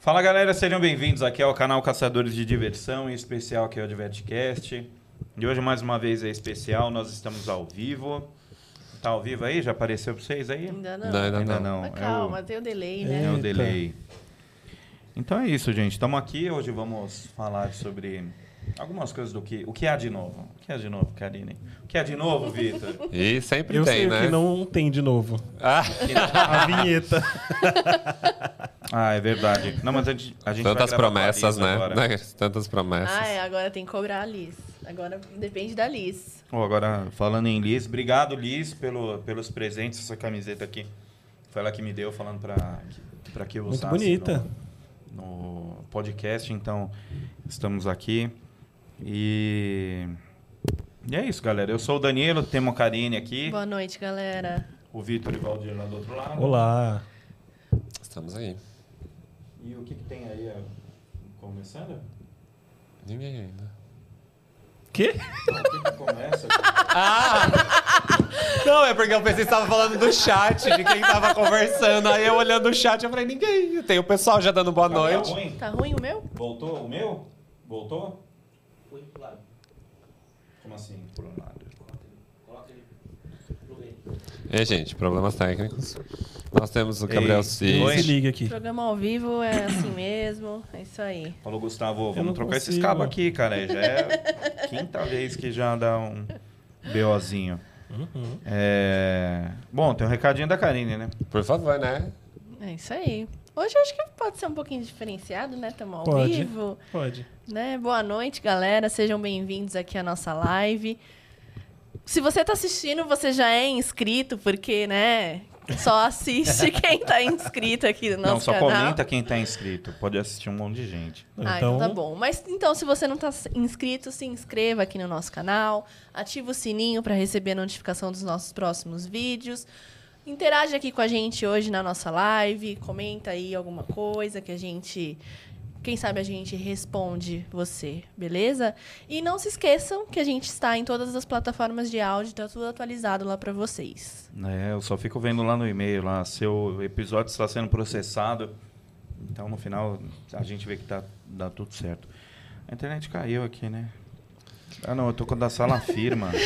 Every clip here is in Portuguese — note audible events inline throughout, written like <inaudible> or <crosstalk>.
Fala galera, sejam bem-vindos aqui ao canal Caçadores de Diversão, em especial aqui é o Divertcast. E hoje mais uma vez é especial, nós estamos ao vivo. Tá ao vivo aí? Já apareceu pra vocês aí? Ainda não. Não, ainda Ainda não. Mas É o- calma, tem o delay, É né? o Eita. delay. Então é isso, gente. Estamos aqui. Hoje vamos falar sobre algumas coisas do que. O que há de novo? O que há de novo, Karine? O que há de novo, Vitor? <laughs> E sempre Eu tem, sei o né? que não tem de novo. Ah, <laughs> A vinheta. <laughs> ah, é verdade. Não, mas a gente, a gente tantas promessas, né? agora. <laughs> Tantas promessas. Ah, é, agora tem que cobrar a Liz. Agora depende da Liz. Bom, agora, falando em Liz, obrigado, Liz, pelo, pelos presentes. Essa camiseta aqui foi ela que me deu, falando para que, que eu Muito usasse bonita. No, no podcast. Então, estamos aqui. E... E é isso, galera. Eu sou o Danilo, temos a Karine aqui. Boa noite, galera. O Vitor e o Valdir lá do outro lado. Olá. Estamos aí. E o que, que tem aí? ó, Começando? Ninguém ainda. Quê? Não, o que, que começa? <laughs> Não, é porque eu pensei que estava falando do chat, de quem tava conversando. Aí eu olhando o chat, eu falei, ninguém. Tem o pessoal já dando boa Tá noite. ruim? Tá ruim o meu? Voltou o meu? Voltou? Foi pro lado. Como assim, um lado? E, gente, problemas técnicos. Nós temos o Gabriel Cis. Se liga aqui. Programa ao vivo é assim mesmo. É isso aí. Falou, Gustavo, vamos trocar esses consigo. cabos aqui, cara. Já é quinta vez que já dá um BOzinho. Uhum. É... Bom, tem um recadinho da Karine, né? Por favor, né? É isso aí. Hoje eu acho que pode ser um pouquinho diferenciado, né? Estamos ao Pode. vivo. Pode. Né? Boa noite, galera. Sejam bem-vindos aqui à nossa live. Se você está assistindo, você já é inscrito, porque, né? Só assiste <laughs> quem está inscrito aqui no nosso Não, só canal. comenta quem tá inscrito. Pode assistir um monte de gente. Ah, então tá bom. Mas então, se você não está inscrito, se inscreva aqui no nosso canal, ativa o sininho para receber a notificação dos nossos próximos vídeos. Interage aqui com a gente hoje na nossa live, comenta aí alguma coisa que a gente, quem sabe a gente responde você, beleza? E não se esqueçam que a gente está em todas as plataformas de áudio, tá tudo atualizado lá para vocês. É, eu só fico vendo lá no e-mail, lá, seu episódio está sendo processado. Então, no final, a gente vê que tá, dá tudo certo. A internet caiu aqui, né? Ah, não, eu tô com a da sala firma. <laughs>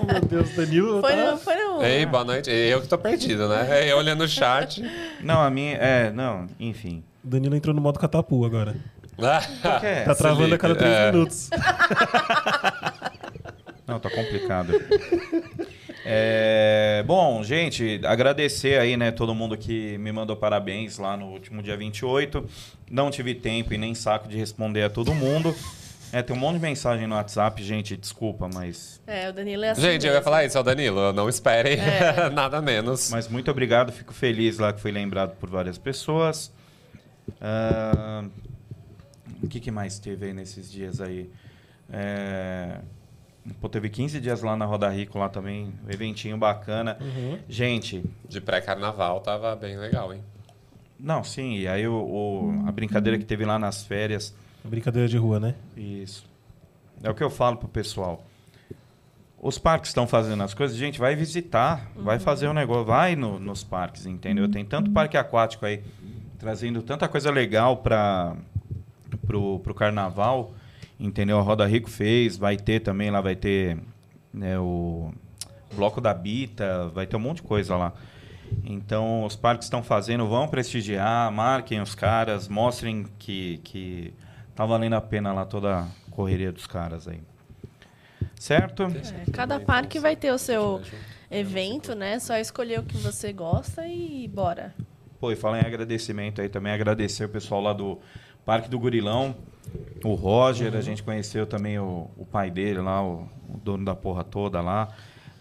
Oh, meu Deus, Danilo. Foi tá... no, foi no... Ei, boa noite. Eu que tô perdido, né? Eu olhando o chat. Não, a minha... É, não, enfim. Danilo entrou no modo catapu agora. Quê? <laughs> Tá travando a cada três É. minutos. <laughs> Não, tá complicado. É, bom, gente, agradecer aí, né, todo mundo que me mandou parabéns lá no último dia 28. Não tive tempo e nem saco de responder a todo mundo. É, tem um monte de mensagem no WhatsApp, gente, desculpa, mas, É, o Danilo é assim Gente, eu ia mesmo. falar isso, é o Danilo. Não esperem É. <laughs> nada menos. mas muito obrigado, fico feliz lá que fui lembrado por várias pessoas. Ah, o que, que mais teve aí nesses dias aí? É, pô, teve 15 dias lá na Roda Rico, lá também, um eventinho bacana. Uhum. Gente, De pré-carnaval tava bem legal, hein? Não, sim, e aí o, o- a brincadeira que teve lá nas férias, Brincadeira de rua, né? isso. É o que eu falo pro pessoal. Os parques estão fazendo as coisas, gente, vai visitar, vai fazer o negócio, vai no- nos parques, entendeu? Tem tanto parque aquático aí, trazendo tanta coisa legal para pro, pro carnaval, entendeu? A Roda Rico fez, vai ter também lá, vai ter né, o Bloco da Bita, vai ter um monte de coisa lá. Então, os parques estão fazendo, vão prestigiar, marquem os caras, mostrem que, que tá valendo a pena lá toda a correria dos caras aí. Certo? É, cada parque vai ter o seu evento, né? Só escolher o que você gosta e bora. Pô, e falar em agradecimento aí também, agradecer o pessoal lá do Parque do Gurilão, o Roger, a gente conheceu também o, o pai dele lá, o, o dono da porra toda lá,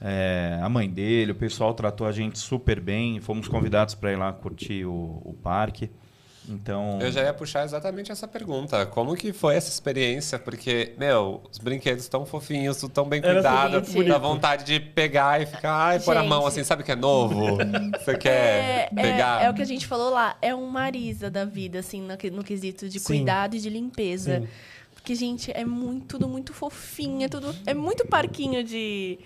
é, a mãe dele, o pessoal tratou a gente super bem, fomos convidados para ir lá curtir o, o parque. Então, Eu já ia puxar exatamente essa pergunta. Como que foi essa experiência? Porque, meu, os brinquedos tão fofinhos, tudo tão bem Era cuidado. Dá vontade de pegar e ficar, ai, pôr a mão assim, sabe que é novo? Você quer é, pegar? é, é o que a gente falou lá, é um Marisa da vida, assim, no, que- no quesito de Sim. cuidado e de limpeza. Sim. Porque, gente, é muito, tudo muito fofinho, é tudo. É muito parquinho de.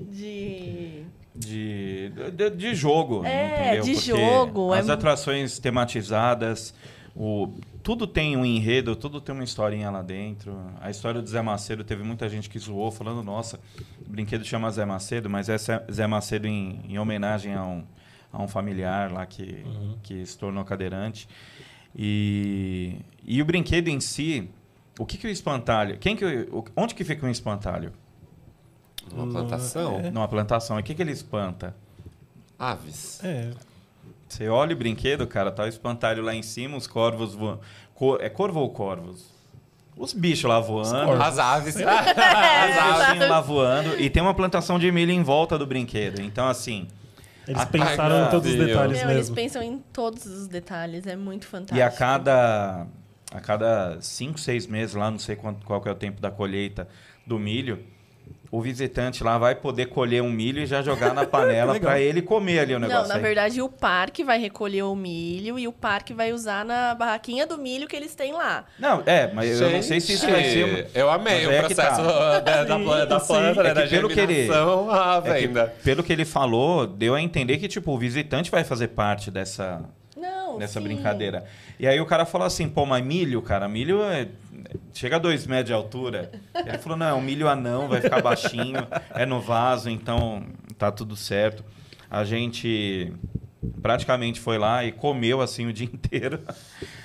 de. De, de, de jogo. É, entendeu? de Porque jogo, é As mu- atrações tematizadas, O, tudo tem um enredo, tudo tem uma historinha lá dentro. A história do Zé Macedo teve muita gente que zoou, falando, nossa, o brinquedo chama Zé Macedo, mas é Zé Macedo em, em homenagem a um, a um familiar lá que, que se tornou cadeirante. E, e o brinquedo em si, o que, que o espantalho. Quem que, onde que fica um espantalho? Uma plantação. É. Numa plantação. E o que, que ele espanta? Aves. É. Você olha o brinquedo, cara, tá o espantalho lá em cima, os corvos voando. Cor- é corvo ou corvos? Os bichos lá voando. As aves. <laughs> As aves. lá voando. E tem uma plantação de milho em volta do brinquedo. Então, assim. Eles pensaram em todos os detalhes Meu, eles mesmo. pensam em todos os detalhes, é muito fantástico. E a cada. A cada cinco, seis meses, lá, não sei quanto, qual que é o tempo da colheita do milho, o visitante lá vai poder colher um milho e já jogar na <laughs> panela para ele comer ali o negócio. Não, na aí. verdade, o parque vai recolher o milho e o parque vai usar na barraquinha do milho que eles têm lá. Não, é, mas eu não sei se isso vai ser. Eu amei Mas o é que processo tá. <laughs> da, da, da planta, né, é que da pelo que ele- à É que, venda. pelo que ele falou, deu a entender que, tipo, o visitante vai fazer parte dessa, Não, dessa sim. brincadeira. E aí o cara falou assim, pô, mas milho, cara, milho é- chega a dois metros de altura. Ele falou, não, é um milho anão, vai ficar baixinho, é no vaso, então tá tudo certo. A gente praticamente foi lá e comeu assim o dia <laughs> inteiro.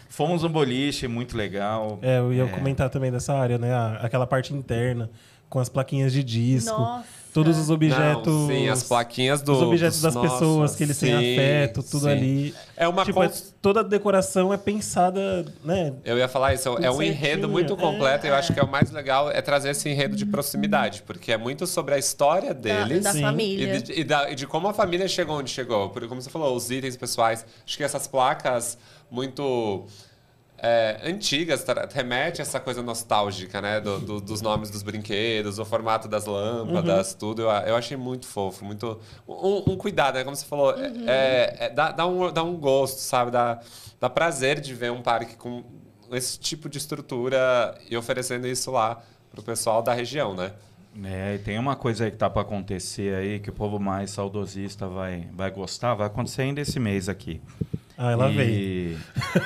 Fomos um boliche, muito legal. É, eu ia comentar também dessa área, né? Aquela parte interna, com as plaquinhas de disco. Nossa. Todos os objetos. Não, sim, as plaquinhas do, Os objetos dos- das pessoas nossa, que eles têm sim, afeto, tudo sim. ali. É uma tipo, é- cons- toda a decoração é pensada, né? Eu ia falar isso, é um certinho, enredo muito é. completo e eu acho que é o mais legal é trazer esse enredo de proximidade, porque é muito sobre a história deles da Sim. família. e de, e da- e de como a família chegou onde chegou. Porque, como você falou, os itens pessoais, acho que essas placas muito é, antigas remete a essa coisa nostálgica, né? Do- do- dos nomes dos brinquedos, o formato das lâmpadas, tudo. Eu, eu achei muito fofo, muito. Um, um cuidado, né? Como você falou, é- é- é- dá, dá um, dá um gosto, sabe? Dá, dá prazer de ver um parque com esse tipo de estrutura e oferecendo isso lá pro pessoal da região, né? É, e tem uma coisa aí que tá para acontecer aí, que o povo mais saudosista vai, vai gostar, vai acontecer ainda esse mês aqui. Ah, ela E- veio.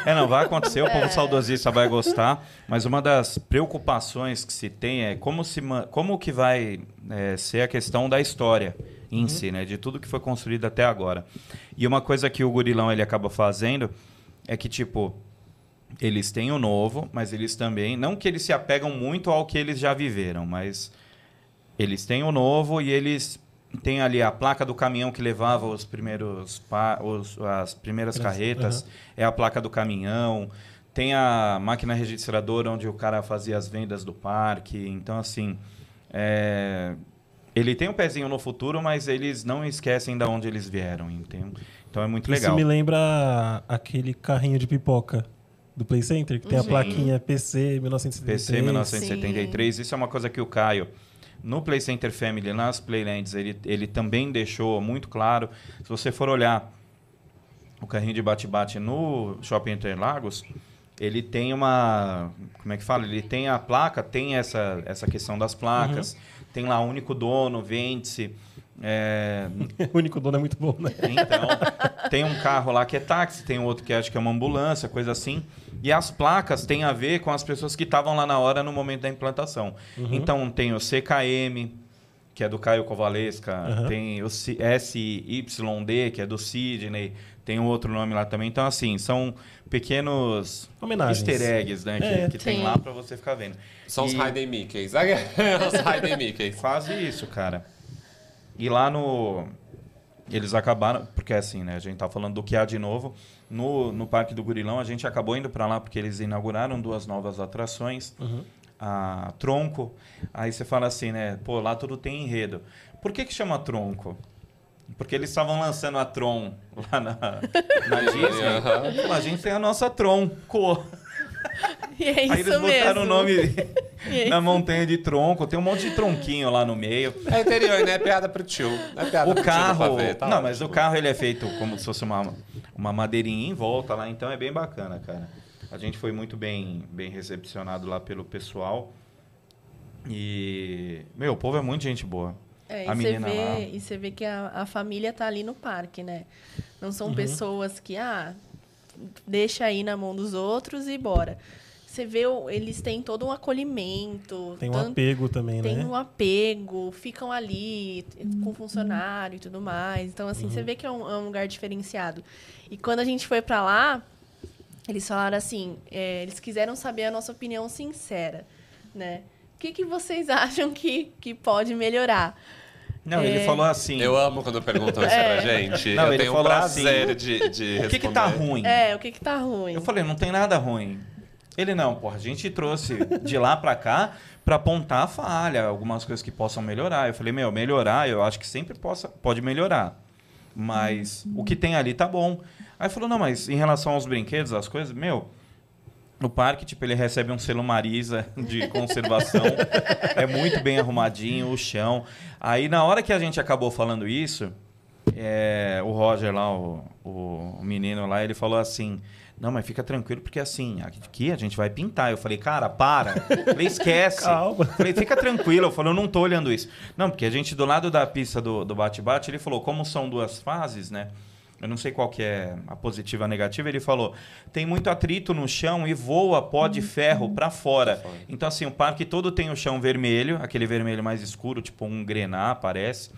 É, não, vai acontecer, o povo saudosista vai gostar, mas uma das preocupações que se tem é como, se, como que vai é, ser a questão da história em si, né? De tudo que foi construído até agora. E uma coisa que o Gurilão ele acaba fazendo é que, tipo, eles têm o novo, mas eles também... Não que eles se apegam muito ao que eles já viveram, mas eles têm o novo e eles têm ali a placa do caminhão que levava os primeiros pa- os- as primeiras carretas, é a placa do caminhão. Tem a máquina registradora onde o cara fazia as vendas do parque. Então, assim, é, ele tem um pezinho no futuro, mas eles não esquecem de onde eles vieram, entende? Então é muito legal. Isso me lembra aquele carrinho de pipoca do Play Center, que tem a Sim. plaquinha PC 1973. PC 1973. Isso é uma coisa que o Caio, no Play Center Family, nas Playlands, ele, ele também deixou muito claro. Se você for olhar o carrinho de bate-bate no Shopping Interlagos, ele tem uma. Como é que fala? Ele tem a placa, tem essa, essa questão das placas, tem lá único dono, vende-se. É, <laughs> o único dono é muito bom, né? então, tem um carro lá que é táxi, tem outro que acho que é uma ambulância, coisa assim. E as placas têm a ver com as pessoas que estavam lá na hora no momento da implantação. Então tem o CKM, que é do Caio Covalesca, Uhum. tem o SYD, que é do Sidney, tem um outro nome lá também. Então, assim, são pequenos Homenagens. easter eggs, né? Que, É. que tem Sim. lá para você ficar vendo. São os E- Hidden Mickeys. <laughs> os Hidden Mickeys. Quase isso, cara. E lá no. Eles acabaram. Porque assim, né? A gente tá falando do que há de novo. No, no Parque do Gurilão, a gente acabou indo para lá porque eles inauguraram duas novas atrações. A Tronco. Aí você fala assim, né? Pô, lá tudo tem enredo. Por que, que chama Tronco? Porque eles estavam lançando a Tron lá na, na <laughs> Disney. Falou, A gente tem a nossa Tronco. <laughs> E é isso Aí eles botaram mesmo. o nome <laughs> E é na montanha de tronco. Tem um monte de tronquinho lá no meio. É interior, né? É piada pro tio. Não é piada O pro tio carro. pavê, tá não, mas o carro ele é feito como se fosse uma, uma madeirinha em volta lá, então é bem bacana, cara. A gente foi muito bem, bem recepcionado lá pelo pessoal. E. Meu, o povo é muito gente boa. É, e a você menina lá. vê, e você vê que a, a família tá ali no parque, né? Não são pessoas que, ah, deixa aí na mão dos outros e bora. Você vê, eles têm todo um acolhimento. Tem um tanto- apego também, tem né? um apego, ficam ali com funcionário e tudo mais. Então, assim, Uhum. você vê que é um, é um lugar diferenciado. E quando a gente foi pra lá, eles falaram assim, é, eles quiseram saber a nossa opinião sincera, né? O que, que vocês <laughs> acham que, que pode melhorar? Não, ele É. falou assim. Eu amo quando perguntam isso É. pra gente. Não, eu ele tenho falou prazer assim, de, de O que que tá responder. ruim? É, o que que tá ruim? Eu falei, não tem nada ruim. Ele não, porra, a gente trouxe de lá pra cá pra apontar a falha, algumas coisas que possam melhorar. Eu falei, meu, melhorar, eu acho que sempre possa, pode melhorar. Mas o que tem ali tá bom. Aí falou, não, mas em relação aos brinquedos, as coisas, meu, no parque, tipo, ele recebe um selo Marisa de conservação. é muito bem arrumadinho, o chão. Aí, na hora que a gente acabou falando isso, é, o Roger lá, o, o menino lá, ele falou assim... Não, mas fica tranquilo, porque assim, aqui a gente vai pintar. Eu falei, cara, para. Eu falei, esquece. Calma. Eu Falei, fica tranquilo. Eu falei, eu não tô olhando isso. Não, porque a gente, do lado da pista do do bate-bate, ele falou, como são duas fases, né? Eu não sei qual que é a positiva a negativa. Ele falou, tem muito atrito no chão e voa pó de ferro para fora. fora. Então, assim, o parque todo tem o chão vermelho, aquele vermelho mais escuro, tipo um grená, parece.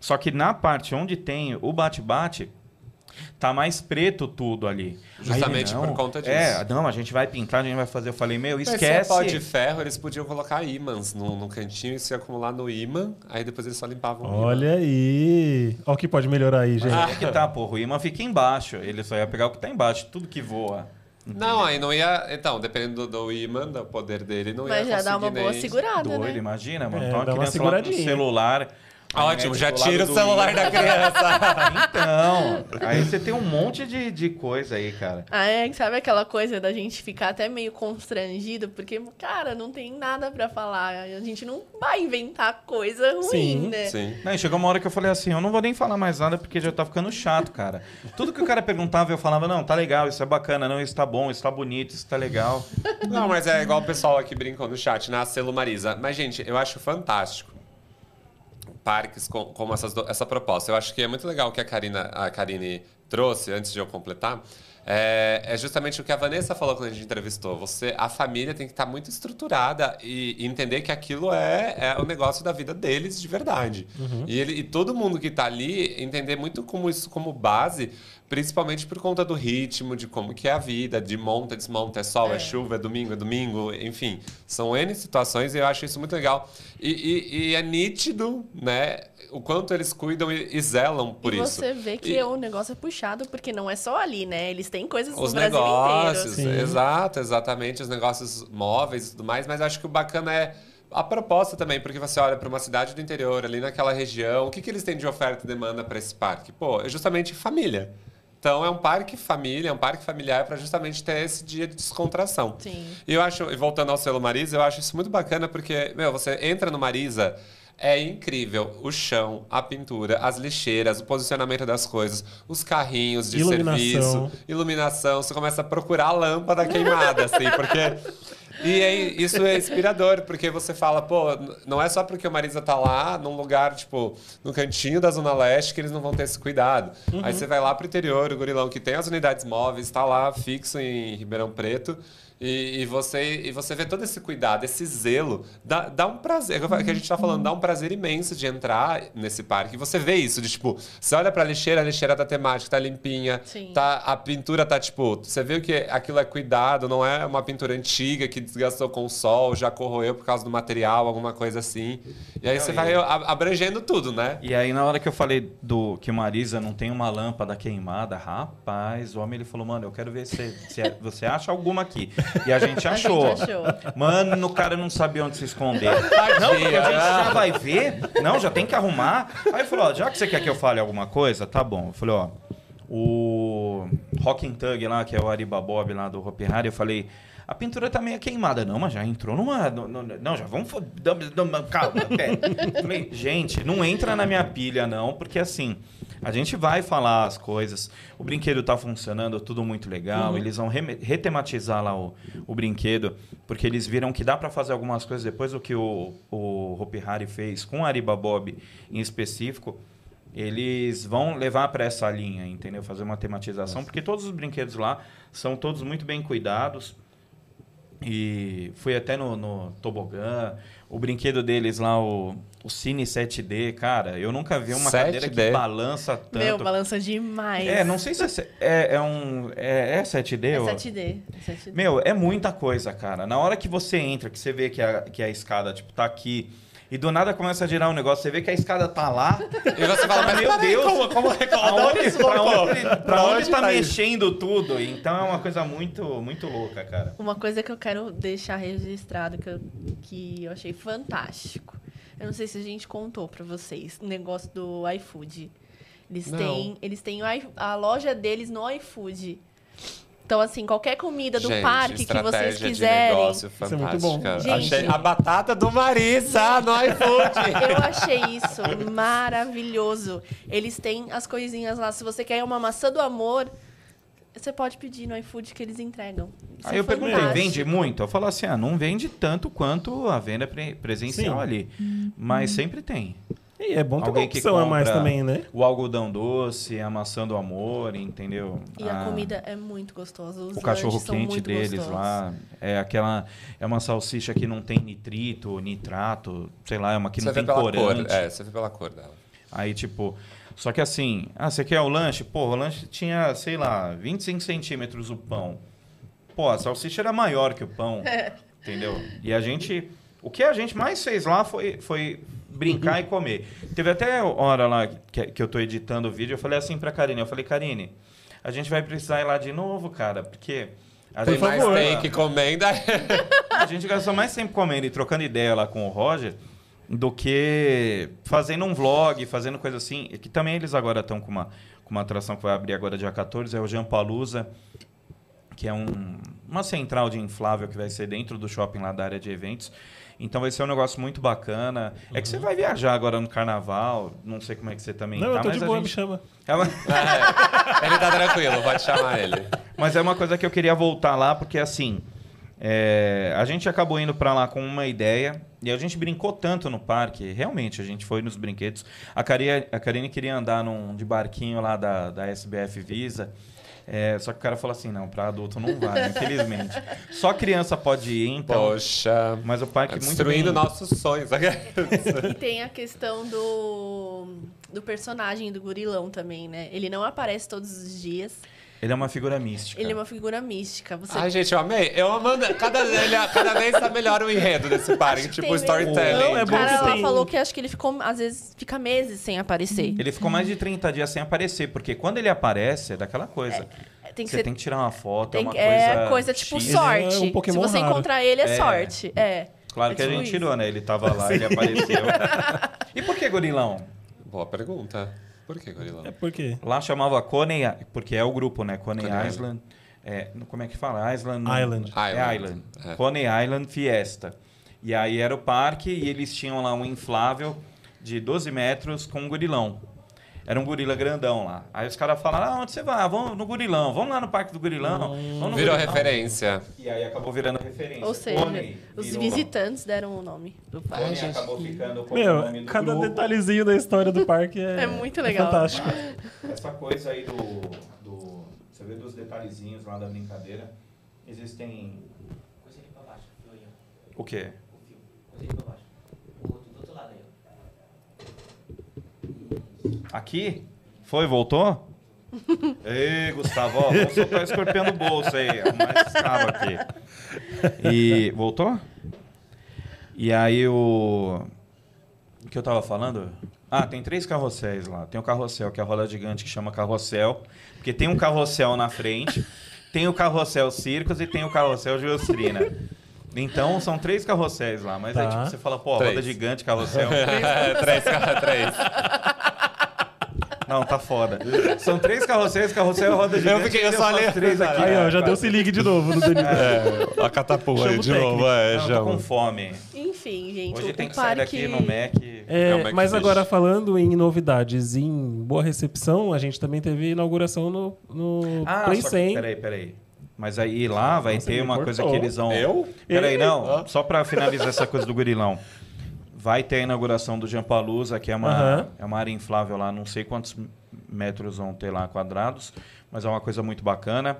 Só que na parte onde tem o bate-bate, tá mais preto tudo ali. Justamente Aí por conta disso. É, não, a gente vai pintar, a gente vai fazer. Eu falei, meu, Mas se é esquece. pó de ferro, eles podiam colocar ímãs no, no cantinho e se acumular no ímã, aí depois eles só limpavam o ímã. Olha aí. Olha o que pode melhorar aí, gente. Mas é que tá, porra, o imã fica embaixo. Ele só ia pegar o que tá embaixo, tudo que voa. Não, aí não ia. Então, dependendo do, do ímã, do poder dele, não Mas ia já dá uma boa segurada, Doido, né? imagina, mano. É, Então dá uma seguradinha. celular. Ótimo, mete já do tira o do celular imã. da criança. <laughs> Então, <laughs> aí você tem um monte de, de coisa aí, cara. Ah, é, sabe aquela coisa da gente ficar até meio constrangido, porque, cara, não tem nada pra falar. A gente não vai inventar coisa ruim, Sim, né? Sim. Não, chegou uma hora que eu falei assim, eu não vou nem falar mais nada porque já tá ficando chato, cara. Tudo que o cara perguntava, eu falava, não, tá legal, isso é bacana, não, isso tá bom, isso tá bonito, isso tá legal. Não, mas é igual o pessoal aqui brincou no chat, na Selo Marisa. Mas, gente, eu acho fantástico parques com, com essas essa proposta. Eu acho que é muito legal o que a, Karina, a Karine trouxe, antes de eu completar. É, é justamente o que a Vanessa falou quando a gente entrevistou. Você, a família tem que estar muito estruturada e, e entender que aquilo é, é o negócio da vida deles de verdade. E, ele, e todo mundo que está ali entender muito como isso como base, principalmente por conta do ritmo, de como que é a vida, de monta, desmonta, é sol, é, É. chuva, é domingo, é domingo, enfim. São N situações e eu acho isso muito legal. E, e- e é nítido, né, o quanto eles cuidam e, e zelam por e isso. você vê que E- o negócio é puxado, porque não é só ali, né? Eles têm coisas os no Brasil negócios, inteiro. Sim. exato, exatamente, os negócios móveis e tudo mais, mas eu acho que o bacana é a proposta também, porque você olha para uma cidade do interior, ali naquela região, o que, que eles têm de oferta e demanda para esse parque? Pô, é justamente família. Então é um parque família, é um parque familiar para justamente ter esse dia de descontração. Sim. E eu acho, e voltando ao selo Marisa, eu acho isso muito bacana porque, meu, você entra no Marisa, é incrível o chão, a pintura, as lixeiras, o posicionamento das coisas, os carrinhos de Iluminação. serviço, iluminação, você começa a procurar a lâmpada queimada, assim, porque. <laughs> E aí, isso é inspirador, porque você fala, pô, não é só porque o Marisa tá lá num lugar, tipo, no cantinho da Zona Leste que eles não vão ter esse cuidado. Aí você vai lá pro interior, o Gurilão, que tem as unidades móveis, tá lá fixo em Ribeirão Preto. E, e você, e você vê todo esse cuidado, esse zelo, dá, dá um prazer, é o que a gente tá falando, dá um prazer imenso de entrar nesse parque. E você vê isso, de tipo, você olha pra lixeira, a lixeira tá temática, tá limpinha, Sim. tá, a pintura tá tipo, você vê que aquilo é cuidado, não é uma pintura antiga que desgastou com o sol, já corroeu por causa do material, alguma coisa assim. E aí você vai a- abrangendo tudo, né? E aí, na hora que eu falei do que o Marisa não tem uma lâmpada queimada, rapaz, o homem ele falou, mano, eu quero ver se, se é- você acha alguma aqui. E a gente <laughs> A gente achou. achou. Mano, o cara não sabia onde se esconder. <laughs> Não, porque a gente já vai <laughs> ver. Não, já tem que arrumar. Aí ó, já que você quer que eu fale alguma coisa, tá bom. Eu falei, ó, o Rock and Tug lá, que é o Ariba Bob lá do Hopi Hari, eu falei, a pintura tá meio queimada. Não, mas já entrou numa... no- no- Não, já vamos... Calma, pera. Falei, gente, não entra na minha pilha, não, porque assim... A gente vai falar as coisas. O brinquedo tá funcionando, tudo muito legal. Eles vão reme- retematizar lá o, o brinquedo, porque eles viram que dá para fazer algumas coisas depois do que o, o Hopi Hari fez com a Ariba Bob em específico. eles vão levar para essa linha, entendeu? Fazer uma tematização, porque todos os brinquedos lá são todos muito bem cuidados. E fui até no, no tobogã. O brinquedo deles lá, o, o Cine 7D, cara, eu nunca vi uma 7D? cadeira que balança tanto. Meu, balança demais. É, não sei se é, é, é um. É, é 7D? É ou- 7D. é 7D. Meu, é muita coisa, cara. Na hora que você entra, que você vê que a, que a escada, tipo, tá aqui, e do nada começa a girar um negócio, você vê que a escada tá lá. <laughs> E você fala, mas Meu Deus! como, como, como, da onde pra onde, pra Pra onde onde tá tá mexendo tudo? Então é uma coisa muito, muito louca, cara. Uma coisa que eu quero deixar registrado, que eu, que eu achei fantástico. Eu não sei se a gente contou pra vocês, o negócio do iFood. Eles Não. têm, eles têm a loja deles no iFood. Então, assim, qualquer comida do Gente, parque que vocês estratégia de quiserem. negócio é muito bom. Gente. Achei a batata do Marisa no iFood. Eu achei isso maravilhoso. Eles têm as coisinhas lá. Se você quer uma maçã do amor, você pode pedir no iFood que eles entregam. Isso Aí é eu perguntei, fantástico. vende muito? Eu falo assim, ah, não vende tanto quanto a venda pre- presencial Sim. ali. Mas sempre tem. E é bom ter uma Alguém que opção a mais também, né? O algodão doce, a maçã do amor, entendeu? E a Ah, comida é muito gostosa. Os o cachorro quente muito deles gostosos. lá é aquela é uma salsicha que não tem nitrito, nitrato, sei lá, é uma que Você não tem corante. cor. É, você vê pela cor dela. Aí tipo, só que assim, ah, você quer o lanche? Pô, o lanche tinha, sei lá, 25 centímetros o pão. Pô, a salsicha era maior que o pão, <laughs> entendeu? E a gente, o que a gente mais fez lá foi, foi brincar e comer. Teve até hora lá que, que eu tô editando o vídeo, eu falei assim pra Karine, eu falei, Karine, a gente vai precisar ir lá de novo, cara, porque a Tem gente mais favor. tem que comenda. <laughs> a gente gastou mais tempo comendo e trocando ideia lá com o Roger do que fazendo um vlog, fazendo coisa assim. Que também eles agora estão com uma, com uma atração que vai abrir agora dia 14, é o Jampalusa, que é um, uma central de inflável que vai ser dentro do shopping lá da área de eventos. Então vai ser um negócio muito bacana. É que você vai viajar agora no carnaval, não sei como é que você também Não, tá, eu tô mas de boa, me gente... chama. É uma- <laughs> É, ele tá tranquilo, pode chamar ele. Mas é uma coisa que eu queria voltar lá, porque assim, é, a gente acabou indo pra lá com uma ideia e a gente brincou tanto no parque. Realmente, a gente foi nos brinquedos. A Karine, a Karine queria andar num, de barquinho lá da, da SBF Visa. É, só que o cara falou assim: não, pra adulto não vai, infelizmente. <laughs> Só criança pode ir, então. Poxa. Mas o parque Tá muito destruindo bem... nossos sonhos. E tem a questão do, do personagem do gorilão também, né? Ele não aparece todos os dias. Ele é uma figura mística. Ele é uma figura mística. Você Ai, gente, eu amei. Eu amando. Cada, ele- cada vez tá melhor o enredo desse que Tipo, tem storytelling. Não, é O bom cara ela tem- falou que acho que ele ficou, às vezes, fica meses sem aparecer. Ele ficou mais de 30 dias sem aparecer, porque quando ele aparece, é daquela coisa. Tem que Você ser. tem que tirar uma foto, tem é uma coisa. é coisa tipo X. Ele é sorte. um Se você raro. encontrar ele, é, É. sorte. É. Claro É que a tipo gente isso. tirou, né? Ele tava lá, ele <laughs> apareceu. <laughs> e por que gorilão? Boa pergunta. Por que, gorilão? É porque Lá chamava Coney, porque é o grupo, né? Coney, Coney Island. É, como é que fala? Island. Island. É Island. Island. É. Coney Island Fiesta. E aí era o parque e eles tinham lá um inflável de 12 metros com um gorilão. Era um gorila grandão lá. Aí os caras falaram, ah, onde você vai? Ah, vamos no gorilão. Vamos lá no parque do gorilão. Vamos no Virou gorilão. referência. E aí acabou virando referência. Ou seja, os virou- visitantes deram o nome do parque. Gente, acabou ficando com o Meu, nome do cada grupo. detalhezinho da história do parque é, <laughs> É muito legal. fantástico. <laughs> Essa coisa aí do, do. Você vê dos detalhezinhos lá da brincadeira. Existem. Coisa ali pra baixo, fio aí, ó. O quê? O fio. Coisa ali pra baixo. O outro do outro lado aí, ó. Aqui? Foi, voltou? <laughs> Ei, Gustavo, ó, vamos soltar o escorpião do bolso aí. Cabo aqui. E. Voltou? E aí o. O que eu tava falando? Ah, tem três carrosséis lá. Tem o carrossel, que é a roda gigante que chama carrossel. Porque tem um carrossel na frente, tem o carrossel Circos e tem o carrossel Giostrina. Então são três carrosséis lá. Mas aí Tá. tipo, você fala, pô, Três. roda gigante, carrossel. <laughs> três, três. Não, tá foda. São três carrosséis, carrossel, roda gigante. fiquei- eu só olhei- três aqui. Aí, ó, já deu se ligue de novo no Danilo. É, a catapulta aí de técnico. novo. É, Não, eu tô com fome. Enfim, gente. Hoje o, tem que sair daqui no Mac. É, É Mac mas Fish. agora falando em novidades, em boa recepção, a gente também teve inauguração no, no Ah, Play só que, 100. peraí, peraí. Mas aí lá vai Nossa, ter uma coisa que eles vão... Eu? Peraí, não. Ah. Só pra finalizar essa coisa do gorilão. Vai ter a inauguração do Jampalusa, que é uma, Aham. é uma área inflável lá, não sei quantos metros vão ter lá quadrados, mas é uma coisa muito bacana.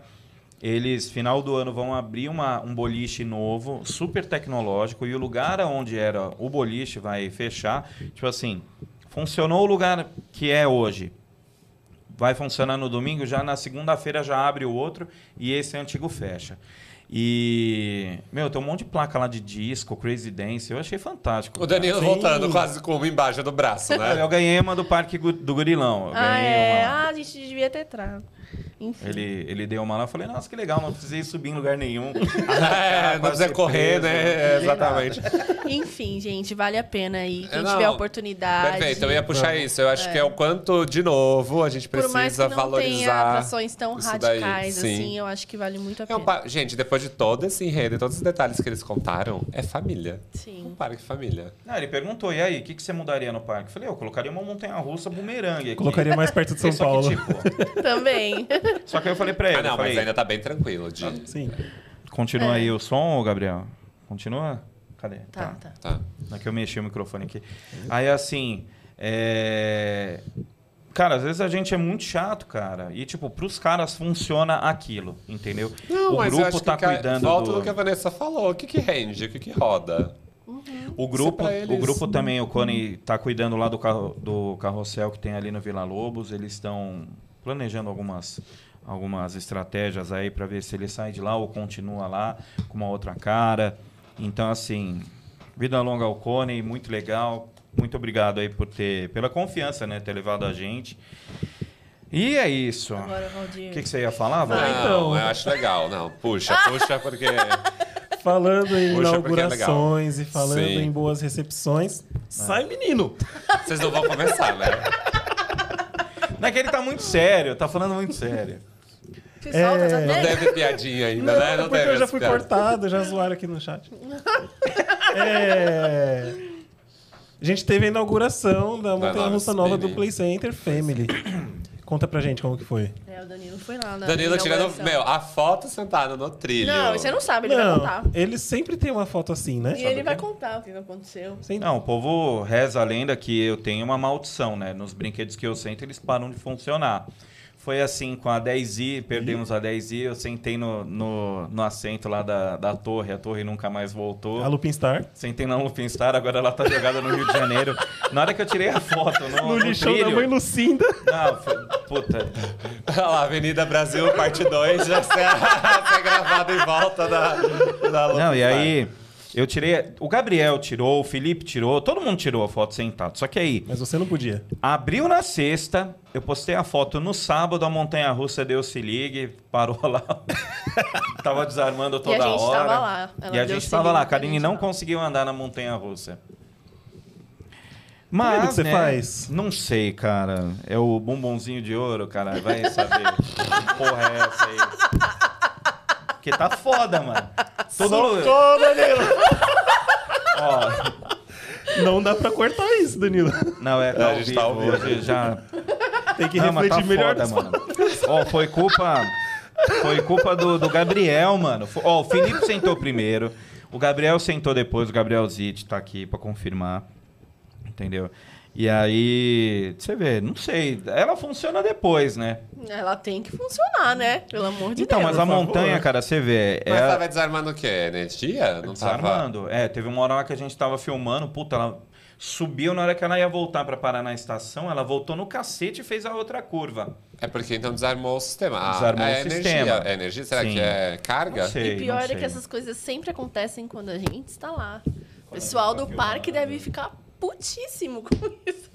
Eles, final do ano, vão abrir uma, um boliche novo, super tecnológico, e o lugar onde era o boliche vai fechar. Tipo assim, funcionou o lugar que é hoje. Vai funcionar no domingo, já na segunda-feira já abre o outro e esse antigo fecha. E, meu, tem um monte de placa lá de disco, Crazy Dance, eu achei fantástico. O Danilo Sim. voltando quase com uma embaixo do braço, Cara. né? <laughs> Eu ganhei uma do Parque do Gurilão. Eu Ah, é. uma. Ah, a gente devia ter trago. Enfim. Ele, ele deu uma lá, eu falei, nossa, que legal, não precisei subir em lugar nenhum. <laughs> É, <laughs> não precisa correr, preso, né? não É, exatamente. Enfim, gente, vale a pena aí. Quem Não, tiver a oportunidade. Perfeito, eu ia puxar isso. Eu acho É. que é o quanto, de novo, a gente Por mais que precisa não tenha valorizar. atrações tão daí, radicais sim. assim, eu acho que vale muito a É um pena. pa- Gente, depois de todo esse enredo e todos os detalhes que eles contaram, é família. Um Sim. parque família. Não, ele perguntou, e aí, o que, que você mudaria no parque? Eu falei, eu colocaria uma montanha-russa bumerangue aqui. Colocaria mais perto de <laughs> São Paulo. Que, tipo, Também. Só que eu falei pra ele, Ah, não, falei, mas ainda tá bem tranquilo. De... Sim. continua É. aí o som, Gabriel? Continua? Cadê? Tá, tá. Tá. É que eu mexi o microfone aqui. Aí, assim, é... Cara, às vezes a gente é muito chato, cara. E, tipo, pros caras funciona aquilo, entendeu? Não, o mas eu grupo acho que tá ca- cuidando volta do... no que a Vanessa falou. O que que rende? O que que roda? O grupo, pra o eles- grupo também, o Cone tá cuidando lá do, carro, do carrossel que tem ali no Vila Lobos. Eles estão planejando algumas, algumas estratégias aí para ver se ele sai de lá ou continua lá com uma outra cara. Então, assim, vida longa ao Cone, muito legal. Muito obrigado aí por ter, pela confiança, né, ter levado a gente. E é isso. Agora, O Valdir. que, que você ia falar, Não, então. eu acho legal. Não, puxa, <laughs> puxa, porque... Falando em é inaugurações e falando Sim. em boas recepções, sai menino! Vocês não vão começar, né? <laughs> Não é que ele tá muito sério, tá falando muito sério. Solta, É. tá Não deve piadinha ainda, Não, né? Não porque deve eu já fui piada. cortado, já zoaram aqui no chat. É... A gente teve a inauguração da Da Montanha Russa nova do. Play Center Family. Conta pra gente como que foi. É, o Danilo foi lá, né? Danilo tirando, meu, a foto sentado no trilho. Não, você não sabe, ele vai contar. ele sempre tem uma foto assim, né? E ele vai contar o que aconteceu. Não, o povo reza a lenda que eu tenho uma maldição, né? Nos brinquedos que eu sento, eles param de funcionar. Foi assim com a 10i, perdemos a 10i, eu sentei no, no, no assento lá da, da torre, a torre nunca mais voltou. A Lupin Star. Sentei na Lupin Star, agora ela tá jogada no Rio de Janeiro. Na hora que eu tirei a foto no, No no lixão da trilho- mãe Lucinda. Não, foi, puta. Olha lá, Avenida Brasil, parte 2, já ser, <laughs> ser gravado em volta da, da Não, e aí eu tirei. O Gabriel tirou, o Felipe tirou, todo mundo tirou a foto sentado. Só que aí, Mas você não podia. Abriu na sexta, eu postei a foto no sábado, a montanha russa deu se ligue, parou lá. <laughs> tava desarmando toda E a gente hora. tava lá. Ela E a gente tava lá. A Karine não lá. conseguiu andar na montanha russa. Como é Mas, que você né, faz? Não sei, cara. É o bombonzinho de ouro, cara. Vai saber. <laughs> que porra é essa aí? Porque tá foda, mano. Todo Danilo! <laughs> Ó, Não dá pra cortar isso, Danilo. não, é, É, tá gente vivo. tá ao vivo. Hoje já Tem que Não, refletir tá melhor. foda, mano. Ó, foi culpa. Foi culpa do, do Gabriel, mano. Ó, o Felipe sentou primeiro. O Gabriel sentou depois. O Gabriel Zitt tá aqui pra confirmar. Entendeu? E aí, você vê, não sei. Ela funciona depois, né? Ela tem que funcionar, né? Pelo amor de Então, Deus. mas a montanha, cara, você vê. Mas é- tava desarmando o quê? Energia? Não tava... Desarmando. É, teve uma hora lá que a gente tava filmando, puta, ela subiu na hora que ela ia voltar pra parar na estação, ela voltou no cacete e fez a outra curva. É porque então desarmou o sistema. Ah, Desarmou é o energia. sistema. É energia? Será Sim. que é carga? Não sei, E pior não é sei. que essas coisas sempre acontecem quando a gente está lá. O pessoal do parque deve ficar putíssimo com isso. <laughs>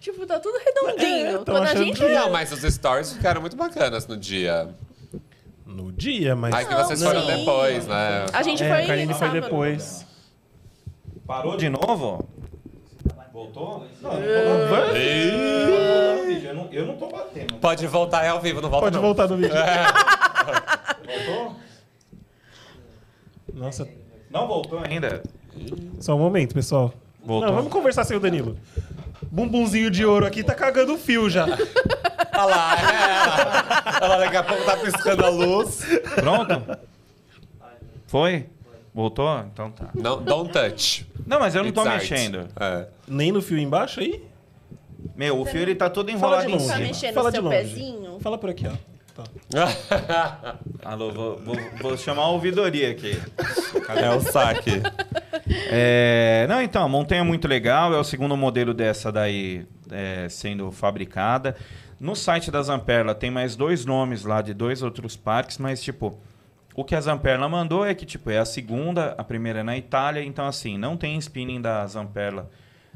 Tipo, tá tudo redondinho. É, quando a gente. que- Não, mas os stories ficaram muito bacanas no dia. No dia, mas. Aí que Não, vocês foram sim. depois, né? A gente é, foi. a Karine foi depois. Parou de novo? Voltou? Não, eu não batendo. Eu não, eu não tô batendo. Pode voltar, é ao vivo, não volta Pode não. voltar no vídeo. <laughs> Voltou? Nossa, Não voltou ainda. só um momento, pessoal. Voltou. Não, vamos conversar sem o Danilo. Bumbumzinho de ouro aqui tá cagando o fio já. Olha lá, é ela. Ela daqui a pouco tá piscando a luz. Pronto? Foi? Voltou? Então tá. Não, don't touch. Não, mas eu não tô It's art. mexendo. É. Nem no fio embaixo aí? Meu, o fio ele tá todo Fala enrolado de em longe. Tá cima. mexendo Fala no de seu longe. pezinho? Fala por aqui, ó. Tá. <laughs> Alô, vou, vou- vou chamar a ouvidoria aqui. É o saque. É, não, então, a montanha é muito legal, é o segundo modelo dessa daí é, sendo fabricada. No site da Zamperla tem mais dois nomes lá de dois outros parques, mas tipo, o que a Zamperla mandou é que tipo, é a segunda, a primeira é na Itália, então assim, não tem spinning da Zamperla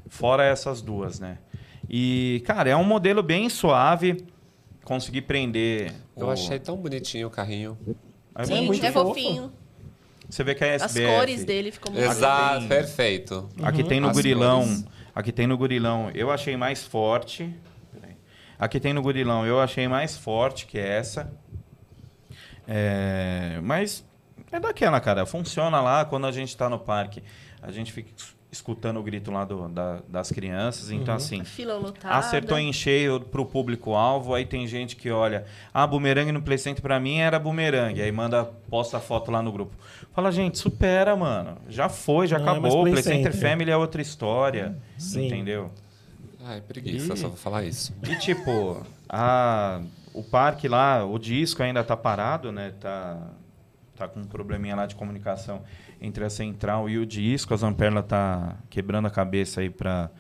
fora essas duas, né? E, cara, é um modelo bem suave, consegui prender. Eu o- achei tão bonitinho o carrinho. É Sim, muito é fofo. fofinho. Você vê que é As SBF. cores dele ficam muito Exato, tem- perfeito. Aqui tem no As gurilão. cores. Aqui tem no gurilão. Eu achei mais forte. Aqui tem no gurilão. Eu achei mais forte que essa. É, mas é daquela, cara. Funciona lá quando a gente tá no parque. A gente fica escutando o grito lá do- da- das crianças. Então, assim. Fila lotada. Acertou em cheio pro público-alvo, aí tem gente que olha, ah, bumerangue no Play Center pra mim era bumerangue, aí manda, posta a foto lá no grupo. Fala, gente, supera, mano. Já foi, já Não é acabou. Play Play Center Center. Family é outra história. Sim. Entendeu? Ai, preguiça, Ih. só vou falar isso. E tipo, a, o parque lá, o disco ainda tá parado, né? Tá, tá com um probleminha lá de comunicação entre a central e o disco. A Zamperla tá quebrando a cabeça aí pra,